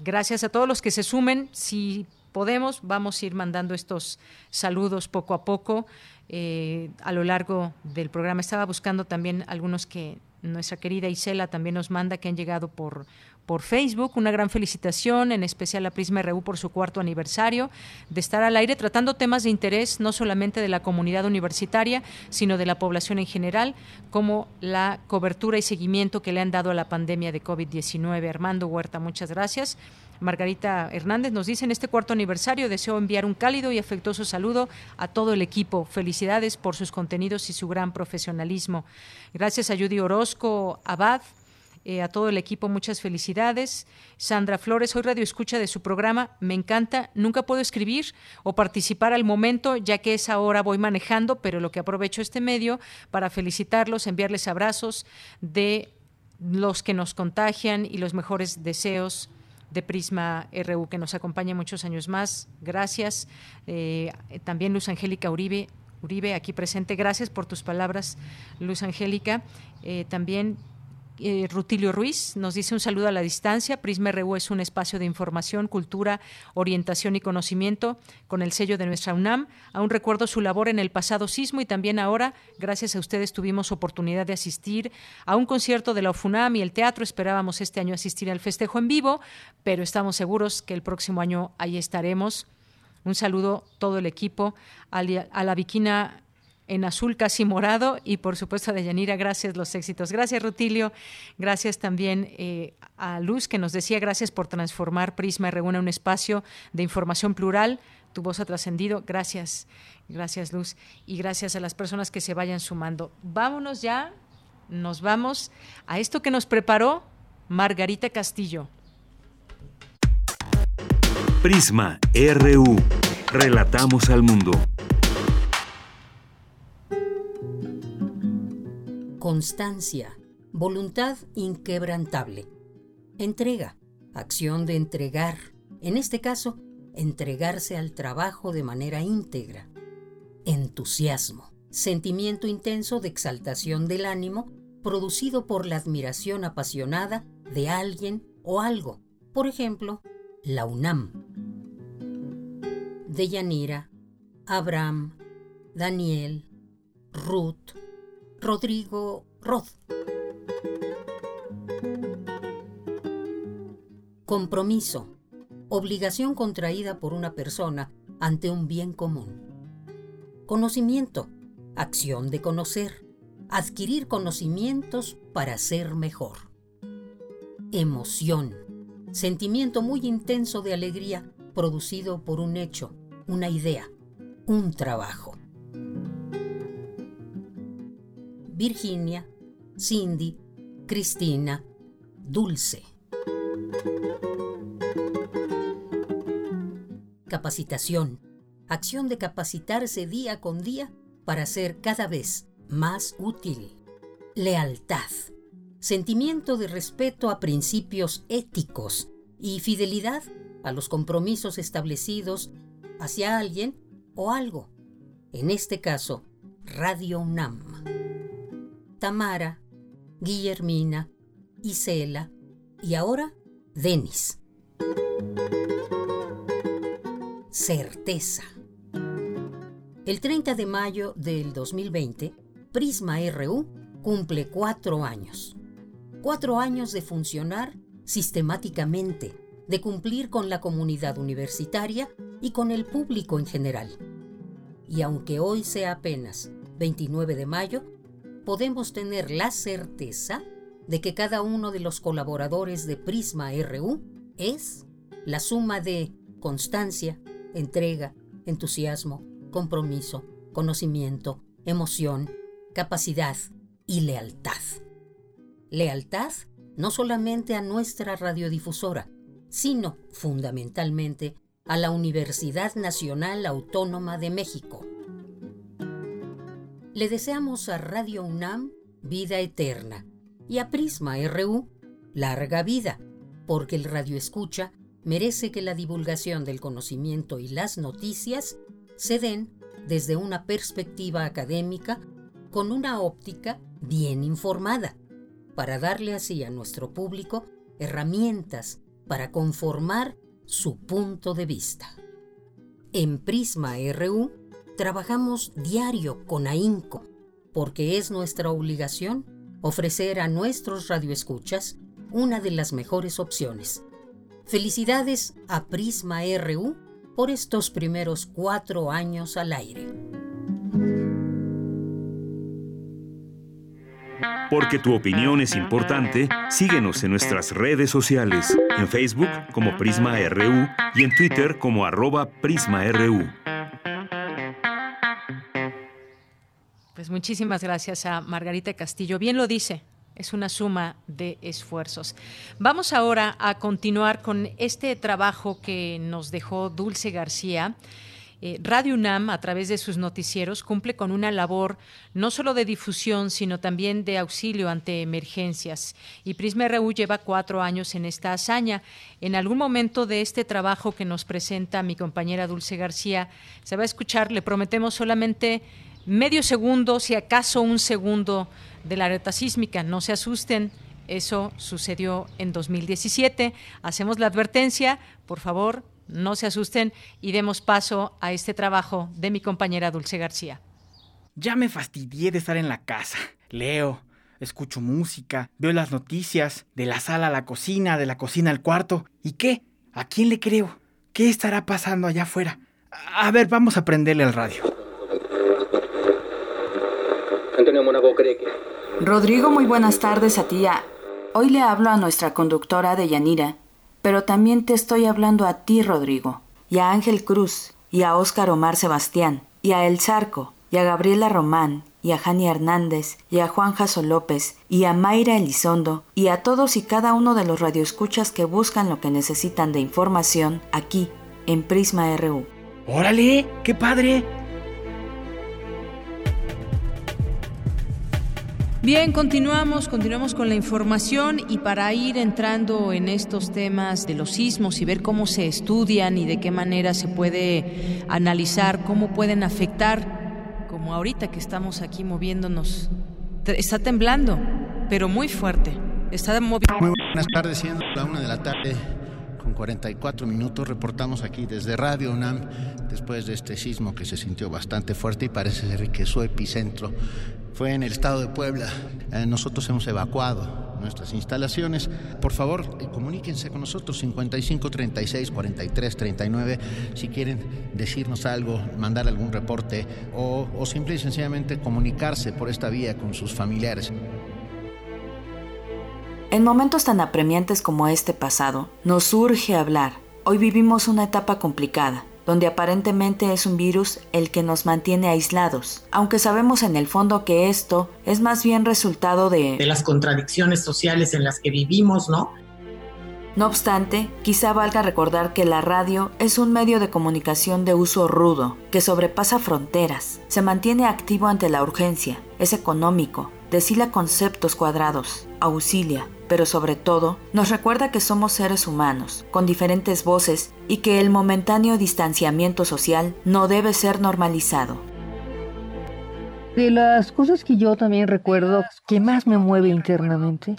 Gracias a todos los que se sumen. Si podemos, vamos a ir mandando estos saludos poco a poco eh, a lo largo del programa. Estaba buscando también algunos que nuestra querida Isela también nos manda que han llegado por, por Facebook. Una gran felicitación, en especial a Prisma RU por su cuarto aniversario, de estar al aire tratando temas de interés no solamente de la comunidad universitaria, sino de la población en general, como la cobertura y seguimiento que le han dado a la pandemia de COVID-19. Armando Huerta, muchas gracias. Margarita Hernández nos dice en este cuarto aniversario deseo enviar un cálido y afectuoso saludo a todo el equipo. Felicidades por sus contenidos y su gran profesionalismo. Gracias a Judy Orozco Abad, eh, a todo el equipo, muchas felicidades. Sandra Flores, hoy radio escucha de su programa, me encanta. Nunca puedo escribir o participar al momento, ya que esa hora voy manejando, pero lo que aprovecho este medio para felicitarlos, enviarles abrazos de los que nos contagian y los mejores deseos de Prisma RU, que nos acompaña muchos años más. Gracias. Eh, también Luz Angélica Uribe, Uribe, aquí presente. Gracias por tus palabras, Luz Angélica. Eh, también eh, Rutilio Ruiz nos dice un saludo a la distancia. Prisma RU es un espacio de información, cultura, orientación y conocimiento con el sello de nuestra UNAM. Aún recuerdo su labor en el pasado sismo y también ahora, gracias a ustedes, tuvimos oportunidad de asistir a un concierto de la UFUNAM y el teatro. Esperábamos este año asistir al festejo en vivo, pero estamos seguros que el próximo año ahí estaremos. Un saludo todo el equipo, a la Viquina en azul casi morado y por supuesto a Deyanira, gracias los éxitos. Gracias Rutilio, gracias también eh, a Luz que nos decía gracias por transformar Prisma Reúne un espacio de información plural. Tu voz ha trascendido. Gracias, gracias Luz y gracias a las personas que se vayan sumando. Vámonos ya, nos vamos a esto que nos preparó Margarita Castillo. Prisma RU. Relatamos al mundo. Constancia, voluntad inquebrantable. Entrega, acción de entregar, en este caso, entregarse al trabajo de manera íntegra. Entusiasmo, sentimiento intenso de exaltación del ánimo producido por la admiración apasionada de alguien o algo, por ejemplo, la UNAM. Deyanira, Abraham, Daniel, Ruth, Rodrigo Roth. Compromiso. Obligación contraída por una persona ante un bien común. Conocimiento. Acción de conocer. Adquirir conocimientos para ser mejor. Emoción. Sentimiento muy intenso de alegría producido por un hecho, una idea, un trabajo. Virginia, Cindy, Cristina, Dulce. Capacitación. Acción de capacitarse día con día para ser cada vez más útil. Lealtad. Sentimiento de respeto a principios éticos y fidelidad a los compromisos establecidos hacia alguien o algo. En este caso, Radio UNAM. Tamara, Guillermina, Isela y ahora Denis. Certeza. El 30 de mayo del 2020, Prisma RU cumple cuatro años. Cuatro años de funcionar sistemáticamente, de cumplir con la comunidad universitaria y con el público en general. Y aunque hoy sea apenas 29 de mayo, podemos tener la certeza de que cada uno de los colaboradores de Prisma RU es la suma de constancia, entrega, entusiasmo, compromiso, conocimiento, emoción, capacidad y lealtad. Lealtad no solamente a nuestra radiodifusora, sino fundamentalmente a la Universidad Nacional Autónoma de México. Le deseamos a Radio UNAM vida eterna y a Prisma RU larga vida, porque el radio escucha merece que la divulgación del conocimiento y las noticias se den desde una perspectiva académica con una óptica bien informada, para darle así a nuestro público herramientas para conformar su punto de vista. En Prisma RU trabajamos diario con AINCO, porque es nuestra obligación ofrecer a nuestros radioescuchas una de las mejores opciones. Felicidades a Prisma RU por estos primeros cuatro años al aire. Porque tu opinión es importante, síguenos en nuestras redes sociales, en Facebook como Prisma RU y en Twitter como arroba PrismaRU. Pues muchísimas gracias a Margarita Castillo. Bien lo dice, es una suma de esfuerzos. Vamos ahora a continuar con este trabajo que nos dejó Dulce García. Eh, Radio UNAM, a través de sus noticieros, cumple con una labor no solo de difusión, sino también de auxilio ante emergencias. Y Prisma RU lleva cuatro años en esta hazaña. En algún momento de este trabajo que nos presenta mi compañera Dulce García, se va a escuchar, le prometemos solamente medio segundo, si acaso un segundo de la alerta sísmica. No se asusten, eso sucedió en 2017. Hacemos la advertencia, por favor, no se asusten y demos paso a este trabajo de mi compañera Dulce García. Ya me fastidié de estar en la casa. Leo, escucho música, veo las noticias, de la sala a la cocina, de la cocina al cuarto. ¿Y qué? ¿A quién le creo? ¿Qué estará pasando allá afuera? A ver, vamos a prenderle el radio. Antonio Mónaco cree que... Rodrigo, muy buenas tardes a ti. Hoy le hablo a nuestra conductora de Yanira pero también te estoy hablando a ti, Rodrigo, y a Ángel Cruz, y a Óscar Omar Sebastián, y a El Zarco, y a Gabriela Román, y a Jani Hernández, y a Juan Jaso López, y a Mayra Elizondo, y a todos y cada uno de los radioescuchas que buscan lo que necesitan de información aquí, en Prisma RU. ¡Órale! ¡Qué padre! Bien, continuamos, continuamos con la información y para ir entrando en estos temas de los sismos y ver cómo se estudian y de qué manera se puede analizar, cómo pueden afectar, como ahorita que estamos aquí moviéndonos. Está temblando, pero muy fuerte. Está moviendo. Muy buenas tardes, siendo la una de la tarde con 44 minutos. Reportamos aquí desde Radio UNAM después de este sismo que se sintió bastante fuerte y parece ser que su epicentro fue en el estado de Puebla. Eh, nosotros hemos evacuado nuestras instalaciones. Por favor, eh, comuníquense con nosotros 55 36 43 39 si quieren decirnos algo, mandar algún reporte o, o simple y sencillamente comunicarse por esta vía con sus familiares. En momentos tan apremiantes como este pasado, nos urge hablar. Hoy vivimos una etapa complicada donde aparentemente es un virus el que nos mantiene aislados, aunque sabemos en el fondo que esto es más bien resultado de... de las contradicciones sociales en las que vivimos, ¿no? No obstante, quizá valga recordar que la radio es un medio de comunicación de uso rudo, que sobrepasa fronteras, se mantiene activo ante la urgencia, es económico, desila conceptos cuadrados, auxilia, pero sobre todo nos recuerda que somos seres humanos, con diferentes voces y que el momentáneo distanciamiento social no debe ser normalizado. De las cosas que yo también recuerdo que más me mueve internamente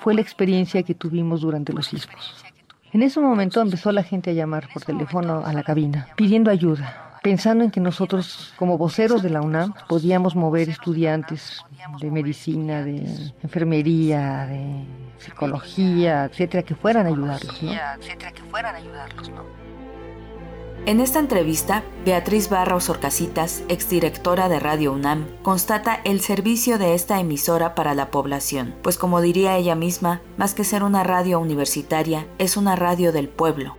fue la experiencia que tuvimos durante los sismos. En ese momento empezó la gente a llamar por teléfono a la cabina pidiendo ayuda, pensando en que nosotros como voceros de la UNAM podíamos mover estudiantes de medicina, de enfermería, de psicología, etcétera, que fueran a ayudarlos, ¿no? En esta entrevista, Beatriz Barros Orcasitas, exdirectora de Radio UNAM, constata el servicio de esta emisora para la población, pues como diría ella misma, más que ser una radio universitaria, es una radio del pueblo.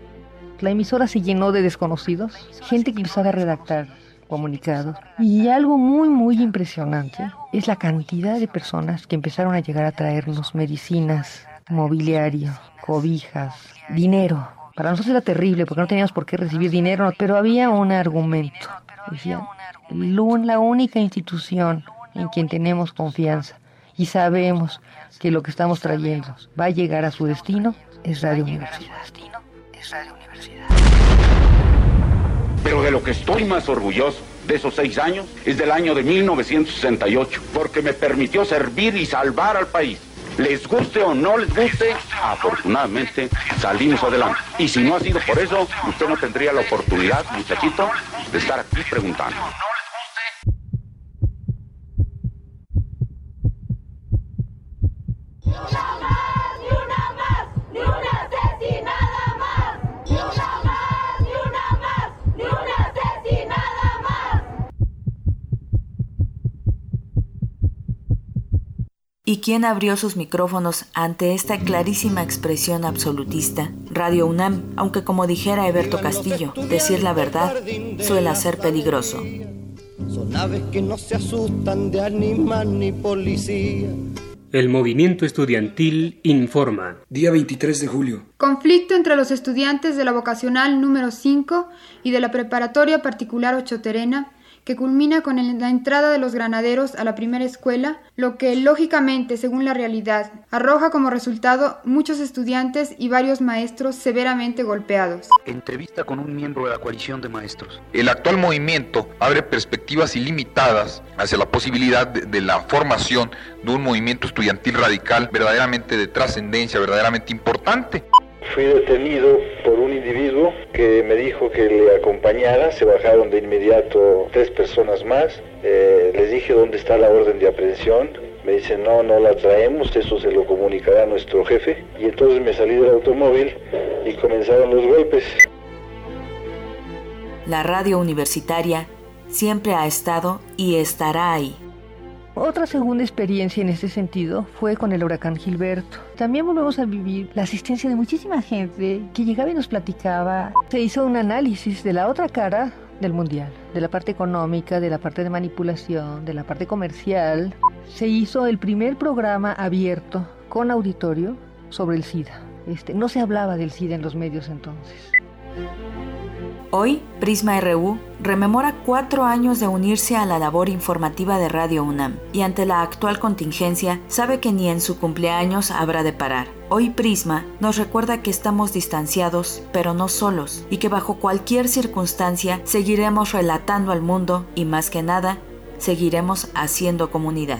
La emisora se llenó de desconocidos, gente que sabe redactar comunicados. Y algo muy, muy impresionante es la cantidad de personas que empezaron a llegar a traernos medicinas, mobiliario, cobijas, dinero para nosotros era terrible porque no teníamos por qué recibir dinero, pero había un argumento. Decía, la única institución en quien tenemos confianza y sabemos que lo que estamos trayendo va a llegar a su destino es Radio Universidad. Pero de lo que estoy más orgulloso de esos seis años es del año de 1968, porque me permitió servir y salvar al país les guste o no les guste, afortunadamente salimos adelante. Y si no ha sido por eso, usted no tendría la oportunidad, muchachito, de estar aquí preguntando. ¿Y quién abrió sus micrófonos ante esta clarísima expresión absolutista? Radio UNAM, aunque como dijera Eberto Castillo, decir la verdad suele ser peligroso. Son aves que no se asustan de animal ni policía. El movimiento estudiantil informa. Día 23 de julio. Conflicto entre los estudiantes de la vocacional número 5 y de la preparatoria particular Ocho Terena que culmina con la entrada de los granaderos a la primera escuela, lo que lógicamente, según la realidad, arroja como resultado muchos estudiantes y varios maestros severamente golpeados. Entrevista con un miembro de la coalición de maestros. El actual movimiento abre perspectivas ilimitadas hacia la posibilidad de, la formación de un movimiento estudiantil radical verdaderamente de trascendencia, verdaderamente importante. Fui detenido por un individuo que me dijo que le acompañara, se bajaron de inmediato tres personas más, eh, les dije dónde está la orden de aprehensión, me dicen no, no la traemos, eso se lo comunicará nuestro jefe, y entonces me salí del automóvil y comenzaron los golpes. La radio universitaria siempre ha estado y estará ahí. Otra segunda experiencia en este sentido fue con el huracán Gilberto. También volvemos a vivir la asistencia de muchísima gente que llegaba y nos platicaba. Se hizo un análisis de la otra cara del mundial, de la parte económica, de la parte de manipulación, de la parte comercial. Se hizo el primer programa abierto con auditorio sobre el SIDA. Este, no se hablaba del SIDA en los medios entonces. Hoy, Prisma RU rememora cuatro años de unirse a la labor informativa de Radio UNAM y ante la actual contingencia sabe que ni en su cumpleaños habrá de parar. Hoy Prisma nos recuerda que estamos distanciados, pero no solos, y que bajo cualquier circunstancia seguiremos relatando al mundo y más que nada, seguiremos haciendo comunidad.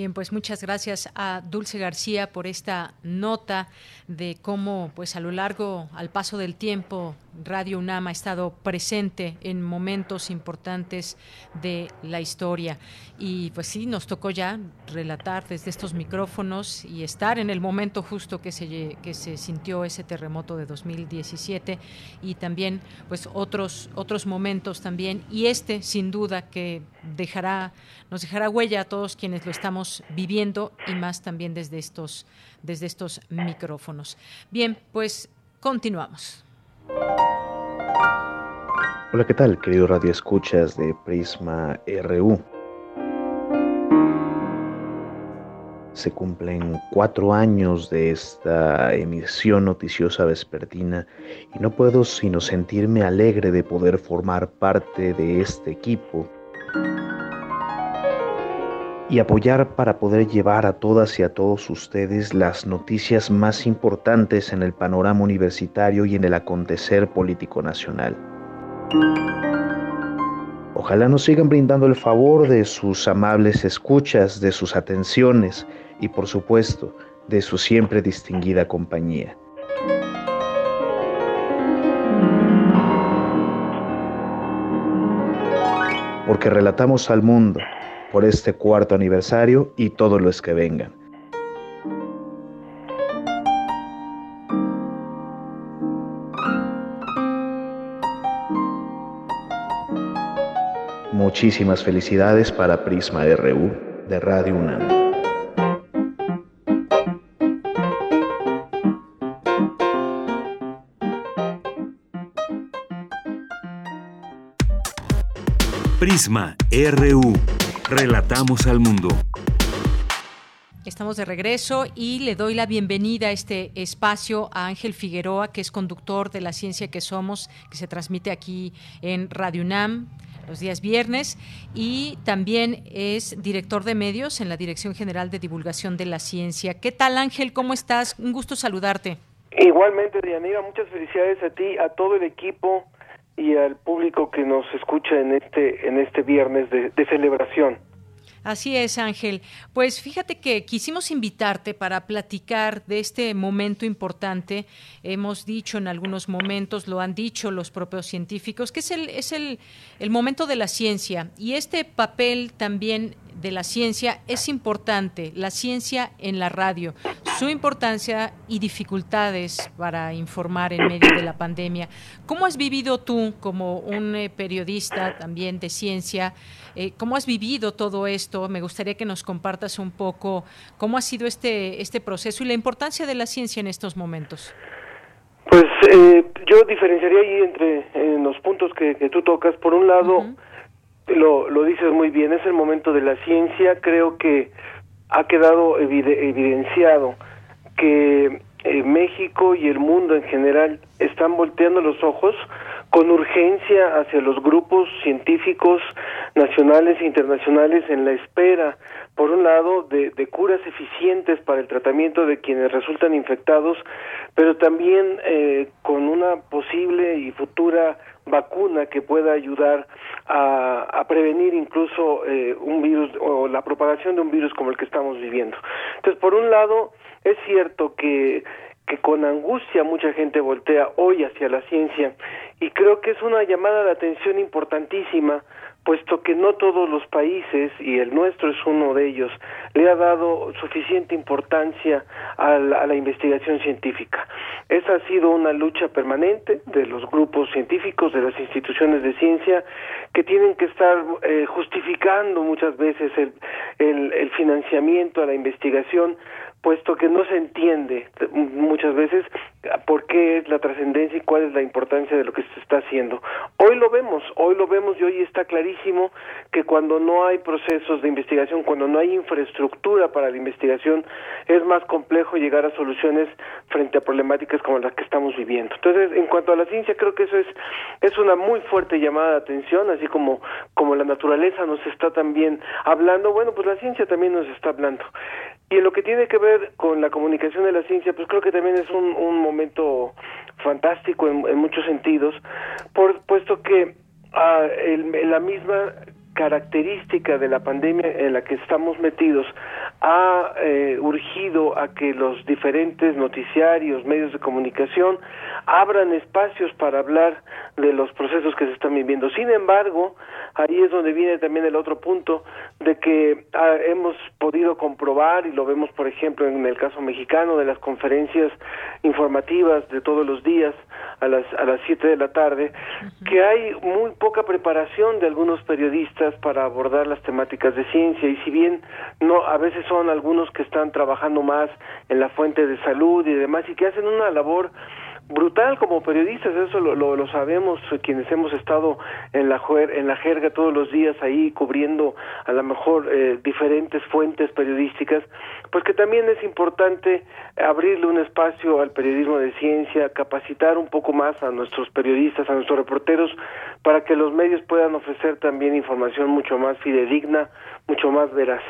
Bien, pues muchas gracias a Dulce García por esta nota de cómo, pues a lo largo, al paso del tiempo, Radio UNAM ha estado presente en momentos importantes de la historia. Y pues sí, nos tocó ya relatar desde estos micrófonos y estar en el momento justo que se, que se sintió ese terremoto de 2017 y también pues otros, otros momentos también. Y este, sin duda, que dejará, nos dejará huella a todos quienes lo estamos viviendo y más también desde estos, desde estos micrófonos. Bien, pues continuamos. Hola, ¿qué tal, querido Radio Escuchas de Prisma RU? Se cumplen cuatro años de esta emisión noticiosa vespertina y no puedo sino sentirme alegre de poder formar parte de este equipo y apoyar para poder llevar a todas y a todos ustedes las noticias más importantes en el panorama universitario y en el acontecer político nacional. Ojalá nos sigan brindando el favor de sus amables escuchas, de sus atenciones y por supuesto de su siempre distinguida compañía. Porque relatamos al mundo por este cuarto aniversario y todos los que vengan. Muchísimas felicidades para Prisma RU de Radio UNAM. Prisma RU. Relatamos al mundo. Estamos de regreso y le doy la bienvenida a este espacio a Ángel Figueroa, que es conductor de La Ciencia que Somos, que se transmite aquí en Radio UNAM los días viernes y también es director de medios en la Dirección General de Divulgación de la Ciencia. ¿Qué tal Ángel? ¿Cómo estás? Un gusto saludarte. Igualmente, Dianira, muchas felicidades a ti, a todo el equipo y al público que nos escucha en este, en este viernes de, celebración. Así es, Ángel. Pues fíjate que quisimos invitarte para platicar de este momento importante. Hemos dicho en algunos momentos, lo han dicho los propios científicos, que es el, es el, el momento de la ciencia. Y este papel también de la ciencia es importante, la ciencia en la radio, su importancia y dificultades para informar en medio de la pandemia. ¿Cómo has vivido tú como un eh, periodista también de ciencia? Eh, ¿Cómo has vivido todo esto? Me gustaría que nos compartas un poco cómo ha sido este, este proceso y la importancia de la ciencia en estos momentos. Pues eh, yo diferenciaría ahí entre los puntos que, tú tocas. Por un lado, lo, lo dices muy bien, es el momento de la ciencia. Creo que ha quedado evidenciado que eh, México y el mundo en general están volteando los ojos con urgencia hacia los grupos científicos nacionales e internacionales en la espera, por un lado, de, de curas eficientes para el tratamiento de quienes resultan infectados, pero también eh, con una posible y futura vacuna que pueda ayudar a, a prevenir incluso eh, un virus o la propagación de un virus como el que estamos viviendo. Entonces, por un lado, es cierto que que con angustia mucha gente voltea hoy hacia la ciencia y creo que es una llamada de atención importantísima puesto que no todos los países, y el nuestro es uno de ellos, le ha dado suficiente importancia a la, investigación científica. Esa ha sido una lucha permanente de los grupos científicos, de las instituciones de ciencia, que tienen que estar eh, justificando muchas veces el, el, el financiamiento a la investigación puesto que no se entiende muchas veces por qué es la trascendencia y cuál es la importancia de lo que se está haciendo. Hoy lo vemos, hoy lo vemos y hoy está clarísimo que cuando no hay procesos de investigación, cuando no hay infraestructura para la investigación, es más complejo llegar a soluciones frente a problemáticas como las que estamos viviendo. Entonces, en cuanto a la ciencia, creo que eso es es una muy fuerte llamada de atención, así como como la naturaleza nos está también hablando, bueno, pues la ciencia también nos está hablando. Y en lo que tiene que ver con la comunicación de la ciencia, pues creo que también es un, un momento fantástico en, muchos sentidos, por, puesto que ah, la misma característica de la pandemia en la que estamos metidos ha eh, urgido a que los diferentes noticiarios, medios de comunicación abran espacios para hablar de los procesos que se están viviendo. Sin embargo, ahí es donde viene también el otro punto de que ah, hemos podido comprobar y lo vemos por ejemplo en el caso mexicano de las conferencias informativas de todos los días a las a las siete de la tarde que hay muy poca preparación de algunos periodistas para abordar las temáticas de ciencia. Y si bien no a veces son algunos que están trabajando más en la fuente de salud y demás y que hacen una labor brutal como periodistas, eso lo, lo, sabemos quienes hemos estado en la, en la jerga todos los días ahí cubriendo a lo mejor eh, diferentes fuentes periodísticas, pues que también es importante abrirle un espacio al periodismo de ciencia, capacitar un poco más a nuestros periodistas, a nuestros reporteros, para que los medios puedan ofrecer también información mucho más fidedigna, mucho más veraz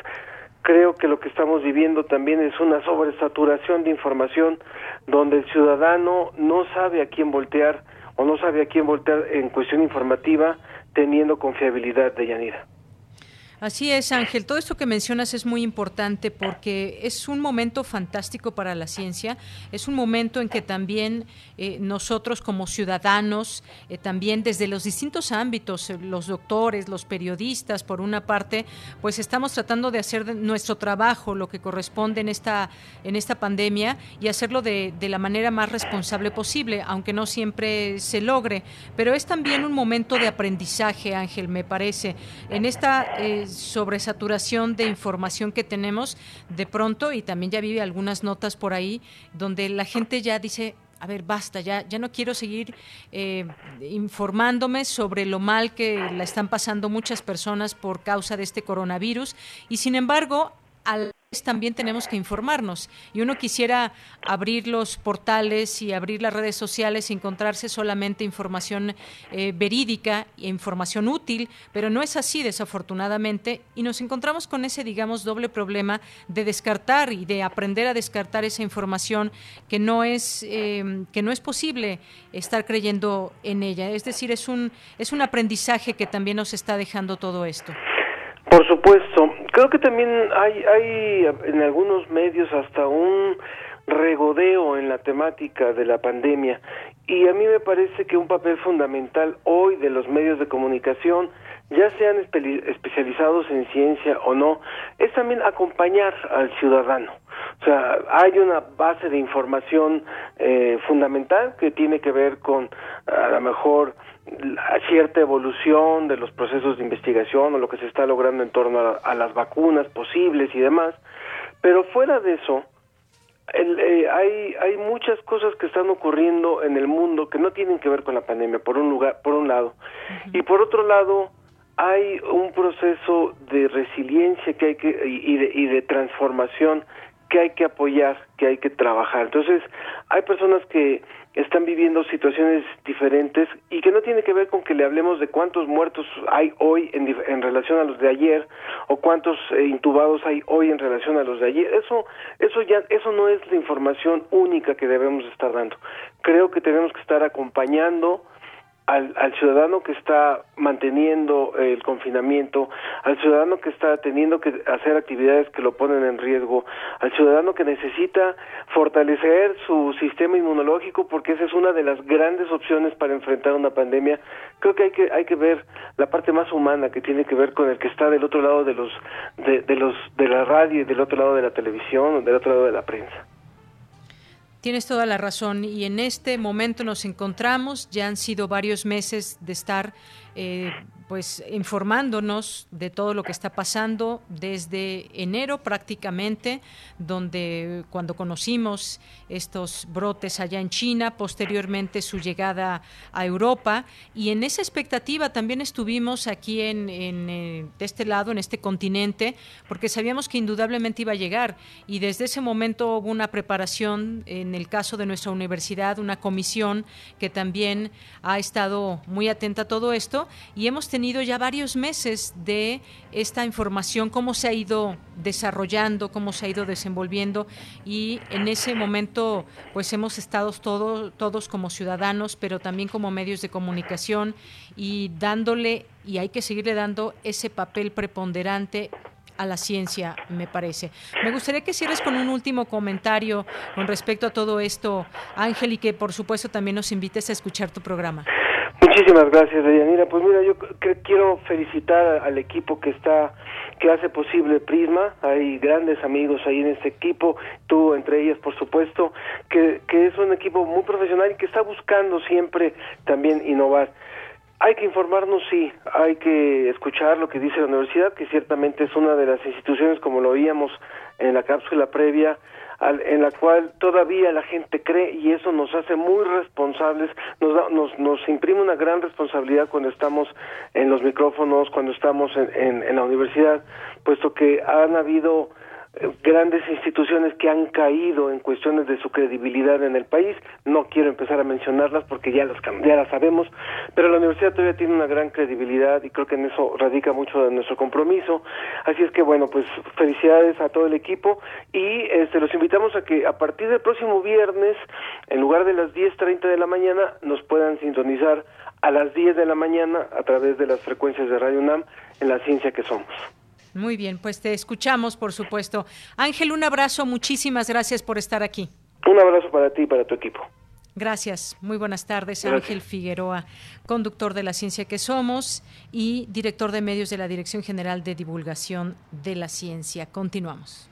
creo que lo que estamos viviendo también es una sobresaturación de información donde el ciudadano no sabe a quién voltear o no sabe a quién voltear en cuestión informativa teniendo confiabilidad de Yanira. Así es, Ángel. Todo esto que mencionas es muy importante porque es un momento fantástico para la ciencia. Es un momento en que también eh, nosotros como ciudadanos, eh, también desde los distintos ámbitos, eh, los doctores, los periodistas, por una parte, pues estamos tratando de hacer nuestro trabajo, lo que corresponde en esta, en esta pandemia, y hacerlo de, de la manera más responsable posible, aunque no siempre se logre. Pero es también un momento de aprendizaje, Ángel, me parece. En esta sobresaturación de información que tenemos de pronto, y también ya vive algunas notas por ahí, donde la gente ya dice, a ver, basta, ya, ya no quiero seguir eh, informándome sobre lo mal que la están pasando muchas personas por causa de este coronavirus. Y sin embargo, al también tenemos que informarnos y uno quisiera abrir los portales y abrir las redes sociales y encontrarse solamente información eh, verídica e información útil, pero no es así desafortunadamente y nos encontramos con ese digamos doble problema de descartar y de aprender a descartar esa información que no es eh, que no es posible estar creyendo en ella, es decir es un es un aprendizaje que también nos está dejando todo esto. Por supuesto, creo que también hay, hay en algunos medios hasta un regodeo en la temática de la pandemia y a mí me parece que un papel fundamental hoy de los medios de comunicación, ya sean especializados en ciencia o no, es también acompañar al ciudadano. O sea, hay una base de información eh, fundamental que tiene que ver con a lo mejor cierta evolución de los procesos de investigación o lo que se está logrando en torno a, las vacunas posibles y demás, pero fuera de eso, eh, hay hay muchas cosas que están ocurriendo en el mundo que no tienen que ver con la pandemia por un lugar por un lado. Y por otro lado hay un proceso de resiliencia que hay que y de, y de transformación que hay que apoyar que hay que trabajar. Entonces hay personas que están viviendo situaciones diferentes y que no tiene que ver con que le hablemos de cuántos muertos hay hoy en, relación a los de ayer o cuántos eh, intubados hay hoy en relación a los de ayer. Eso, eso ya, eso no es la información única que debemos estar dando. Creo que tenemos que estar acompañando al, al, ciudadano que está manteniendo el confinamiento, al ciudadano que está teniendo que hacer actividades que lo ponen en riesgo, al ciudadano que necesita fortalecer su sistema inmunológico porque esa es una de las grandes opciones para enfrentar una pandemia. Creo que hay que hay que ver la parte más humana que tiene que ver con el que está del otro lado de los de, de los de la radio y del otro lado de la televisión, del otro lado de la prensa. Tienes toda la razón y en este momento nos encontramos, ya han sido varios meses de estar eh, pues informándonos de todo lo que está pasando desde enero prácticamente, donde cuando conocimos estos brotes allá en China, posteriormente su llegada a Europa, y en esa expectativa también estuvimos aquí en, eh, de este lado, en este continente, porque sabíamos que indudablemente iba a llegar, y desde ese momento hubo una preparación, en el caso de nuestra universidad, una comisión que también ha estado muy atenta a todo esto, y hemos tenido tenido ya varios meses de esta información, cómo se ha ido desarrollando, cómo se ha ido desenvolviendo y en ese momento pues hemos estado todos todos como ciudadanos, pero también como medios de comunicación y dándole y hay que seguirle dando ese papel preponderante a la ciencia, me parece. Me gustaría que cierres con un último comentario con respecto a todo esto, Ángel, y que por supuesto también nos invites a escuchar tu programa. Muchísimas gracias, Deyanira. Pues mira, yo quiero felicitar al equipo que está que hace posible Prisma. Hay grandes amigos ahí en este equipo, tú entre ellas, por supuesto, que, que es un equipo muy profesional y que está buscando siempre también innovar. Hay que informarnos, sí, hay que escuchar lo que dice la universidad, que ciertamente es una de las instituciones, como lo oíamos en la cápsula previa, en la cual todavía la gente cree y eso nos hace muy responsables, nos, nos, nos imprime una gran responsabilidad cuando estamos en los micrófonos, cuando estamos en, en la universidad, puesto que han habido grandes instituciones que han caído en cuestiones de su credibilidad en el país. No quiero empezar a mencionarlas porque ya las, ya las sabemos, pero la universidad todavía tiene una gran credibilidad y creo que en eso radica mucho de nuestro compromiso. Así es que bueno, pues felicidades a todo el equipo y este, los invitamos a que a partir del próximo viernes, en lugar de las 10.30 de la mañana, nos puedan sintonizar a las 10 de la mañana a través de las frecuencias de Radio UNAM en la ciencia que somos. Muy bien, pues te escuchamos, por supuesto. Ángel, un abrazo, muchísimas gracias por estar aquí. Un abrazo para ti y para tu equipo. Gracias, muy buenas tardes. Ángel Figueroa, conductor de La Ciencia que Somos y director de medios de la Dirección General de Divulgación de la Ciencia. Continuamos.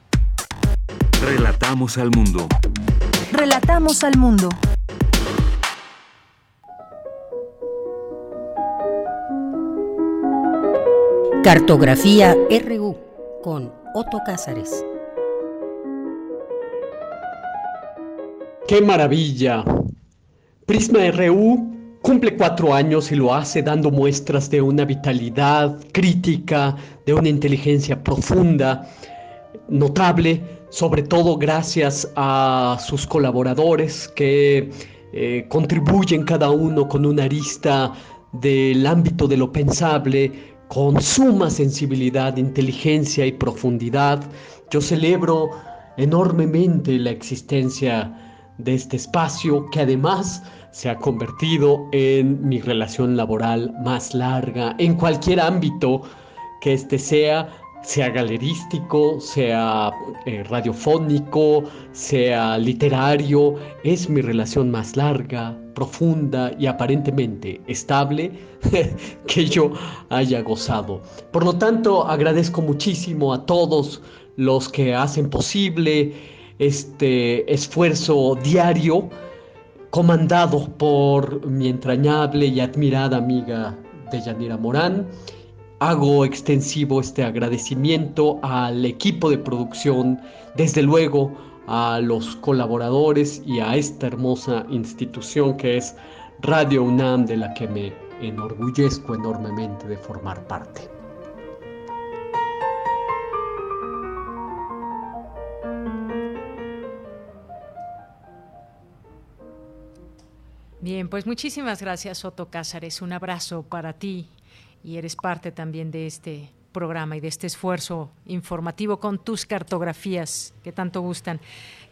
Relatamos al mundo. Relatamos al mundo. Cartografía RU con Otto Cázares. ¡Qué maravilla! Prisma RU cumple cuatro años y lo hace dando muestras de una vitalidad crítica, de una inteligencia profunda, notable, sobre todo gracias a sus colaboradores que eh, contribuyen cada uno con una arista del ámbito de lo pensable, con suma sensibilidad, inteligencia y profundidad. Yo celebro enormemente la existencia de este espacio que además se ha convertido en mi relación laboral más larga en cualquier ámbito que este sea, sea galerístico, sea eh, radiofónico, sea literario, es mi relación más larga, profunda y aparentemente estable que yo haya gozado. Por lo tanto, agradezco muchísimo a todos los que hacen posible este esfuerzo diario comandado por mi entrañable y admirada amiga Deyanira Morán. Hago extensivo este agradecimiento al equipo de producción, desde luego a los colaboradores y a esta hermosa institución que es Radio UNAM, de la que me enorgullezco enormemente de formar parte. Bien, pues muchísimas gracias Otto Cázares. Un abrazo para ti y eres parte también de este programa y de este esfuerzo informativo con tus cartografías que tanto gustan.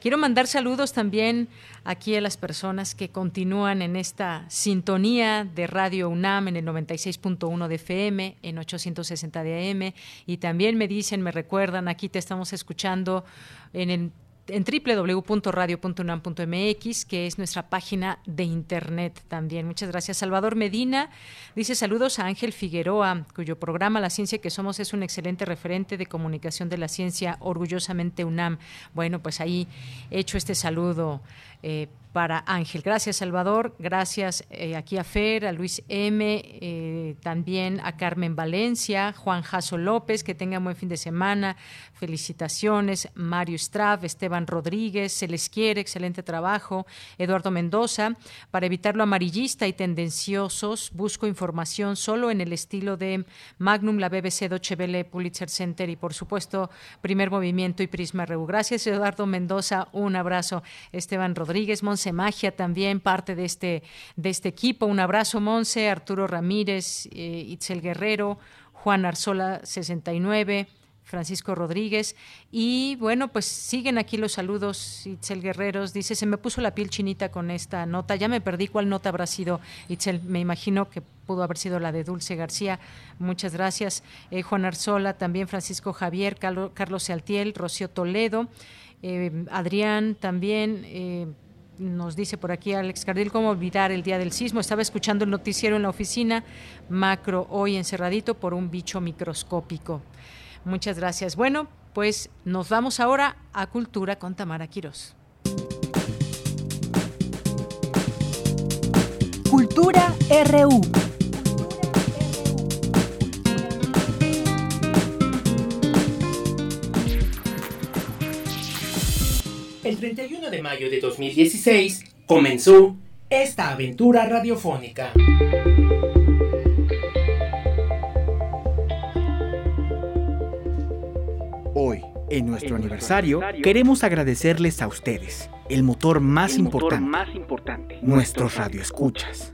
Quiero mandar saludos también aquí a las personas que continúan en esta sintonía de Radio UNAM en el 96.1 de FM, en 860 de AM, y también me dicen, me recuerdan, aquí te estamos escuchando en el en www.radio.unam.mx, que es nuestra página de internet también. Muchas gracias. Salvador Medina dice saludos a Ángel Figueroa, cuyo programa La Ciencia que Somos es un excelente referente de comunicación de la ciencia, orgullosamente UNAM. Bueno, pues ahí he hecho este saludo. Eh, para Ángel. Gracias, Salvador. Gracias eh, aquí a Fer, a Luis M., eh, también a Carmen Valencia, Juan Jaso López, que tengan buen fin de semana. Felicitaciones. Mario Straff, Esteban Rodríguez, se les quiere, excelente trabajo. Eduardo Mendoza, para evitar lo amarillista y tendenciosos, busco información solo en el estilo de Magnum, la BBC, Deutsche Welle, Pulitzer Center y, por supuesto, Primer Movimiento y Prisma Reu. Gracias, Eduardo Mendoza. Un abrazo. Esteban Rodríguez, Monse Magia también, parte de este, de este equipo. Un abrazo, Monse, Arturo Ramírez, eh, Itzel Guerrero, Juan Arzola 69. Francisco Rodríguez. Y bueno, pues siguen aquí los saludos. Itzel Guerreros dice, se me puso la piel chinita con esta nota. Ya me perdí cuál nota habrá sido, Itzel. Me imagino que pudo haber sido la de Dulce García. Muchas gracias. Eh, Juan Arzola, también Francisco Javier, Carlos, Sealtiel, Rocío Toledo, eh, Adrián también. Eh, nos dice por aquí Alex Cardil, ¿cómo olvidar el día del sismo? Estaba escuchando el noticiero en la oficina, macro hoy encerradito por un bicho microscópico. Muchas gracias. Bueno, pues nos vamos ahora a Cultura con Tamara Quirós. Cultura RU. El 31 de mayo de 2016 comenzó esta aventura radiofónica. Hoy, en nuestro aniversario, queremos agradecerles a ustedes, el motor más, El motor importante, más importante. nuestros radioescuchas.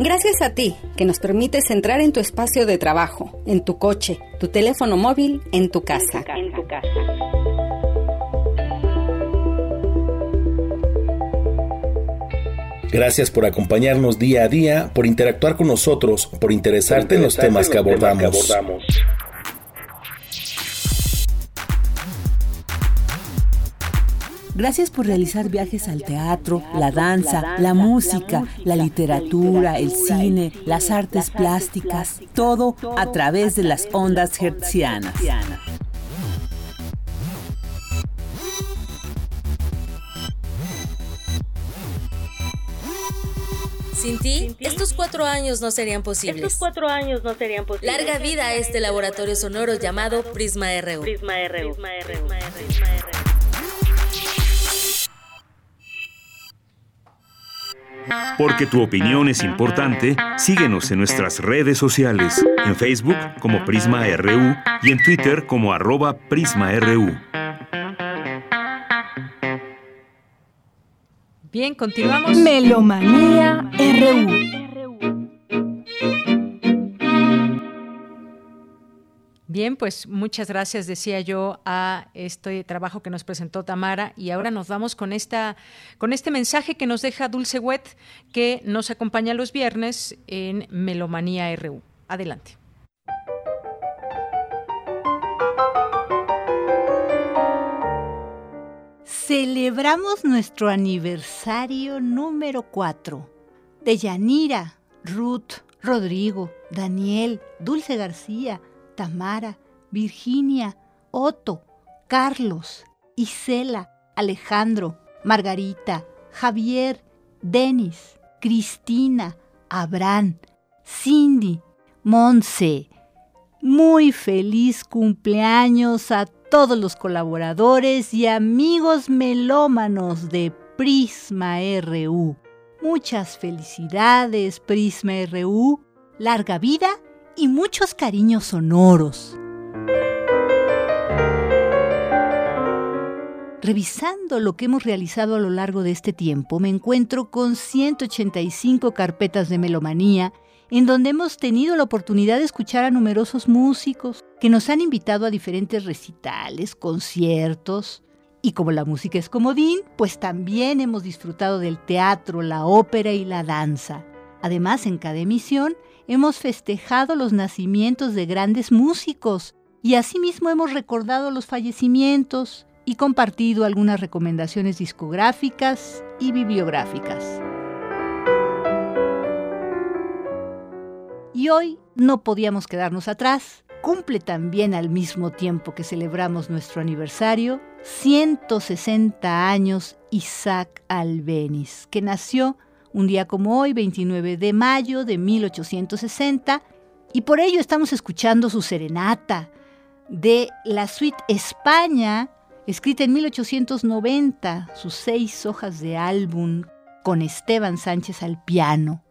Gracias a ti, que nos permites entrar en tu espacio de trabajo, en tu coche, tu teléfono móvil, en tu casa. En tu casa. Gracias por acompañarnos día a día, por interactuar con nosotros, por interesarte en los temas que abordamos. Gracias por realizar viajes al teatro, la danza, la música, la literatura, el cine, las artes plásticas, todo a través de las ondas hertzianas. Sin ti, estos cuatro años no serían posibles. Estos cuatro años no serían posibles. Larga vida a este laboratorio sonoro llamado Prisma RU. Prisma RU. Prisma RU. Porque tu opinión es importante, síguenos en nuestras redes sociales, en Facebook como Prisma RU y en Twitter como arroba PrismaRU. Bien, continuamos. Melomanía RU. Bien, pues muchas gracias, decía yo, a este trabajo que nos presentó Tamara. Y ahora nos vamos con esta, con este mensaje que nos deja Dulce Wet, que nos acompaña los viernes en Melomanía RU. Adelante. Celebramos nuestro aniversario número 4 de Yanira, Ruth, Rodrigo, Daniel, Dulce García, Tamara, Virginia, Otto, Carlos, Isela, Alejandro, Margarita, Javier, Denis, Cristina, Abraham, Cindy, Monse. Muy feliz cumpleaños a todos los colaboradores y amigos melómanos de Prisma RU. Muchas felicidades, Prisma RU. Larga vida y muchos cariños sonoros. Revisando lo que hemos realizado a lo largo de este tiempo, me encuentro con 185 carpetas de melomanía, en donde hemos tenido la oportunidad de escuchar a numerosos músicos que nos han invitado a diferentes recitales, conciertos, y como la música es comodín, pues también hemos disfrutado del teatro, la ópera y la danza. Además, en cada emisión hemos festejado los nacimientos de grandes músicos y asimismo hemos recordado los fallecimientos y compartido algunas recomendaciones discográficas y bibliográficas. Y hoy no podíamos quedarnos atrás. Cumple también al mismo tiempo que celebramos nuestro aniversario 160 años Isaac Albeniz, que nació un día como hoy, 29 de mayo de 1860, y por ello estamos escuchando su serenata de la suite España, escrita en 1890, sus seis hojas de álbum con Esteban Sánchez al piano.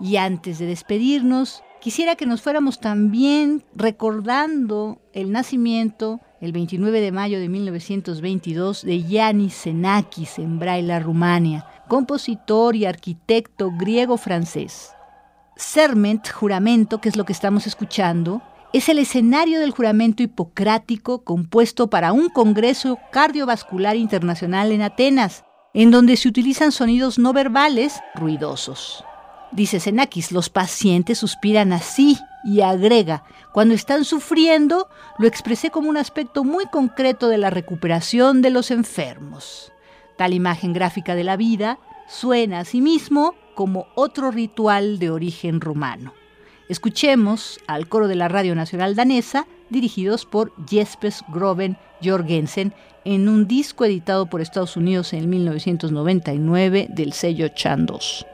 Y antes de despedirnos, quisiera que nos fuéramos también recordando el nacimiento, el 29 de mayo de 1922, de Yanis Xenakis en Braila, Rumania, compositor y arquitecto griego-francés. Serment, juramento, que es lo que estamos escuchando, es el escenario del juramento hipocrático compuesto para un Congreso Cardiovascular Internacional en Atenas, en donde se utilizan sonidos no verbales ruidosos. Dice Senakis, los pacientes suspiran así y agrega, cuando están sufriendo, lo expresé como un aspecto muy concreto de la recuperación de los enfermos. Tal imagen gráfica de la vida suena asimismo como otro ritual de origen rumano. Escuchemos al coro de la Radio Nacional Danesa, dirigidos por Jespers Groven Jorgensen, en un disco editado por Estados Unidos en 1999 del sello Chandos.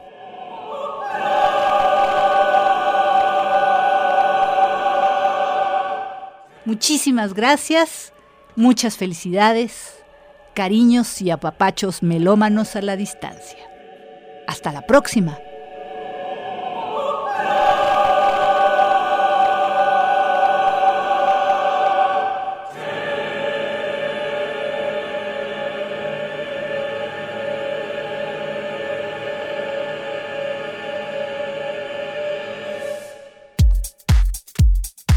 Muchísimas gracias, muchas felicidades, cariños y apapachos melómanos a la distancia. Hasta la próxima.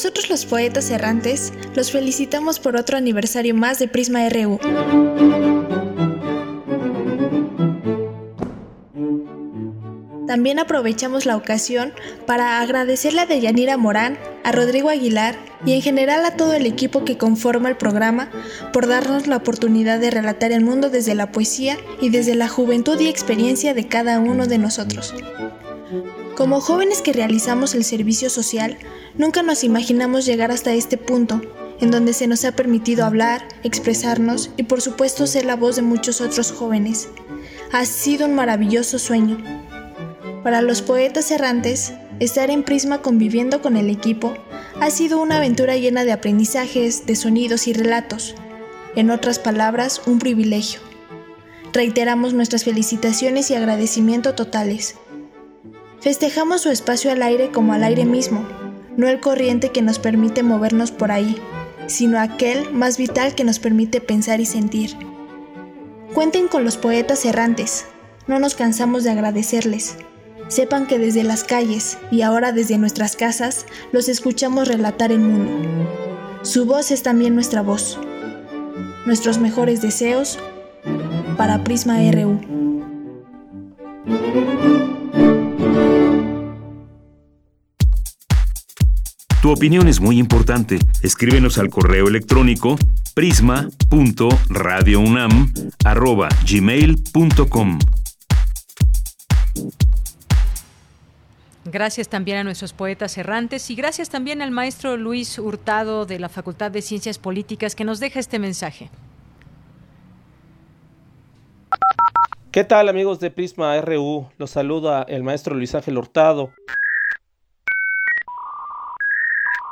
Nosotros los poetas errantes los felicitamos por otro aniversario más de Prisma RU. También aprovechamos la ocasión para agradecerle a Deyanira Morán, a Rodrigo Aguilar y en general a todo el equipo que conforma el programa por darnos la oportunidad de relatar el mundo desde la poesía y desde la juventud y experiencia de cada uno de nosotros. Como jóvenes que realizamos el servicio social, nunca nos imaginamos llegar hasta este punto, en donde se nos ha permitido hablar, expresarnos y por supuesto ser la voz de muchos otros jóvenes. Ha sido un maravilloso sueño. Para los poetas errantes, estar en Prisma conviviendo con el equipo ha sido una aventura llena de aprendizajes, de sonidos y relatos. En otras palabras, un privilegio. Reiteramos nuestras felicitaciones y agradecimiento totales. Festejamos su espacio al aire como al aire mismo, no el corriente que nos permite movernos por ahí, sino aquel más vital que nos permite pensar y sentir. Cuenten con los poetas errantes, no nos cansamos de agradecerles. Sepan que desde las calles y ahora desde nuestras casas los escuchamos relatar el mundo. Su voz es también nuestra voz. Nuestros mejores deseos para Prisma RU. Tu opinión es muy importante. Escríbenos al correo electrónico prisma.radiounam@gmail.com. Gracias también a nuestros poetas errantes y gracias también al maestro Luis Hurtado de la Facultad de Ciencias Políticas que nos deja este mensaje. ¿Qué tal amigos de Prisma RU? Los saluda el maestro Luis Ángel Hurtado.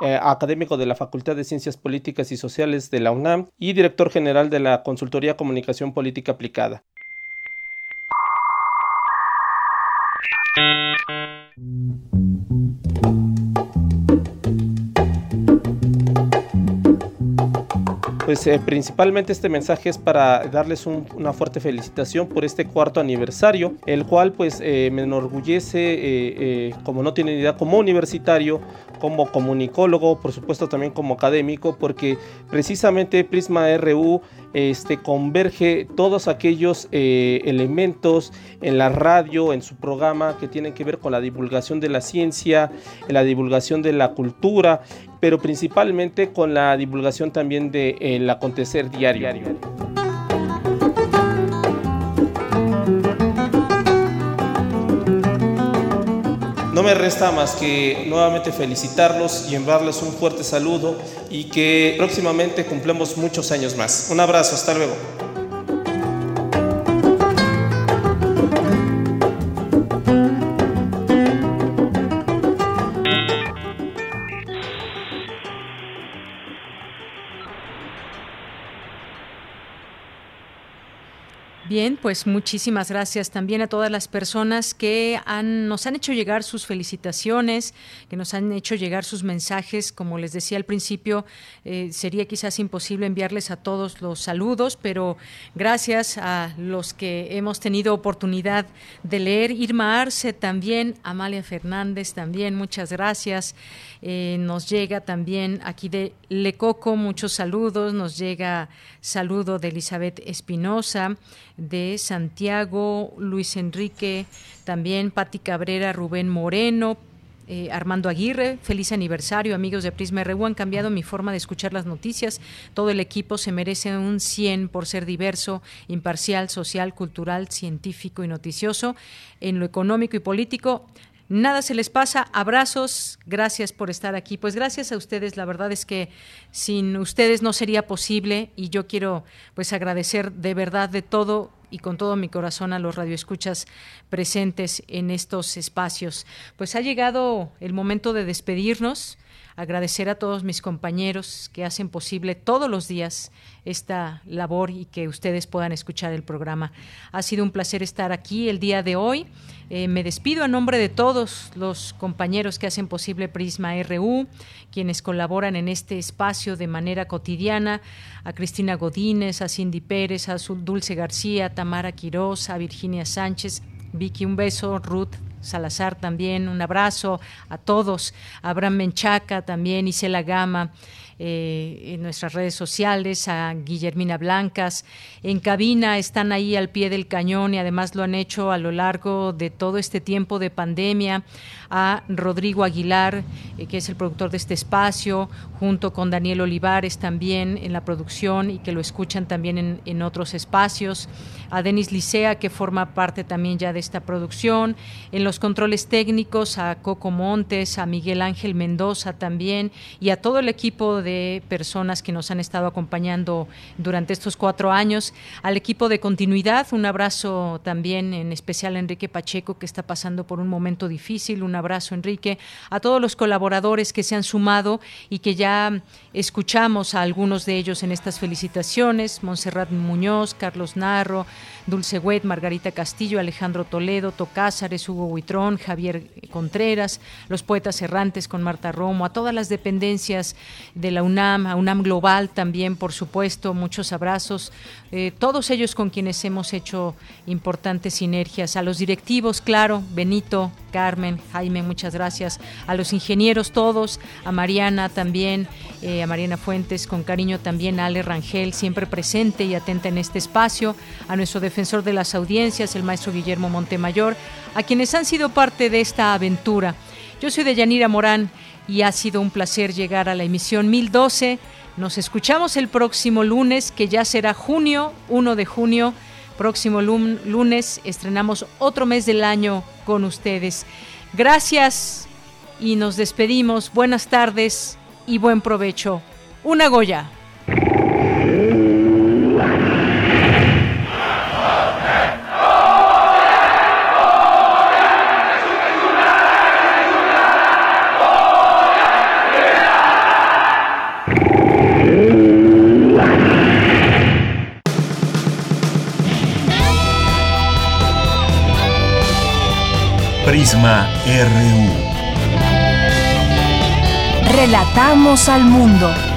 Eh, académico de la Facultad de Ciencias Políticas y Sociales de la UNAM y director general de la Consultoría Comunicación Política Aplicada. Pues eh, principalmente este mensaje es para darles un, una fuerte felicitación por este cuarto aniversario, el cual pues eh, me enorgullece, eh, como no tienen idea, como universitario, como comunicólogo, por supuesto también como académico, porque precisamente Prisma RU este, converge todos aquellos elementos en la radio, en su programa que tienen que ver con la divulgación de la ciencia, la divulgación de la cultura, pero principalmente con la divulgación también del acontecer diario. No me resta más que nuevamente felicitarlos y enviarles un fuerte saludo y que próximamente cumplamos muchos años más. Un abrazo, hasta luego. Bien, pues muchísimas gracias también a todas las personas que han, nos han hecho llegar sus felicitaciones, que nos han hecho llegar sus mensajes. Como les decía al principio, eh, sería quizás imposible enviarles a todos los saludos, pero gracias a los que hemos tenido oportunidad de leer. Irma Arce también, Amalia Fernández también, muchas gracias. Eh, nos llega también aquí de Lecoco, muchos saludos. Nos llega saludo de Elizabeth Espinosa, de Santiago, Luis Enrique, también Pati Cabrera, Rubén Moreno, eh, Armando Aguirre, feliz aniversario, amigos de Prisma RU, han cambiado mi forma de escuchar las noticias. Todo el equipo se merece un 100 por ser diverso, imparcial, social, cultural, científico y noticioso. En lo económico y político, Nada se les pasa. Abrazos. Gracias por estar aquí. Pues gracias a ustedes. La verdad es que sin ustedes no sería posible y yo quiero pues agradecer de verdad de todo y con todo mi corazón a los radioescuchas presentes en estos espacios. Pues ha llegado el momento de despedirnos agradecer a todos mis compañeros que hacen posible todos los días esta labor y que ustedes puedan escuchar el programa. Ha sido un placer estar aquí el día de hoy. Eh, me despido a nombre de todos los compañeros que hacen posible Prisma RU, quienes colaboran en este espacio de manera cotidiana, a Cristina Godínez, a Cindy Pérez, a Dulce García, a Tamara Quirós, a Virginia Sánchez, Vicky, un beso, Ruth Salazar también, un abrazo a todos, a Abraham Menchaca también, Isela Gama, eh, en nuestras redes sociales, a Guillermina Blancas. En cabina están ahí al pie del cañón y además lo han hecho a lo largo de todo este tiempo de pandemia. A Rodrigo Aguilar, eh, que es el productor de este espacio, junto con Daniel Olivares también en la producción y que lo escuchan también en, en otros espacios. A Denis Licea, que forma parte también ya de esta producción. En los controles técnicos, a Coco Montes, a Miguel Ángel Mendoza también y a todo el equipo de personas que nos han estado acompañando durante estos cuatro años. Al equipo de continuidad, un abrazo también en especial a Enrique Pacheco, que está pasando por un momento difícil. Un abrazo, Enrique. A todos los colaboradores que se han sumado y que ya escuchamos a algunos de ellos en estas felicitaciones. Montserrat Muñoz, Carlos Narro, Dulce Huet, Margarita Castillo, Alejandro Toledo, Tocázares, Hugo Huitrón, Javier Contreras, los poetas errantes con Marta Romo, a todas las dependencias de la UNAM, a UNAM Global también, por supuesto, muchos abrazos, eh, todos ellos con quienes hemos hecho importantes sinergias, a los directivos, claro, Benito, Carmen, Jaime, muchas gracias, a los ingenieros todos, a Mariana también, eh, a Mariana Fuentes, con cariño también a Ale Rangel, siempre presente y atenta en este espacio, a nuestro defensor de las audiencias, el maestro Guillermo Montemayor, a quienes han sido parte de esta aventura. Yo soy de Yanira Morán y ha sido un placer llegar a la emisión 1012. Nos escuchamos el próximo lunes, que ya será junio, 1 de junio. Próximo lunes estrenamos otro mes del año con ustedes. Gracias y nos despedimos. Buenas tardes y buen provecho. Una Goya. RU. Relatamos al mundo.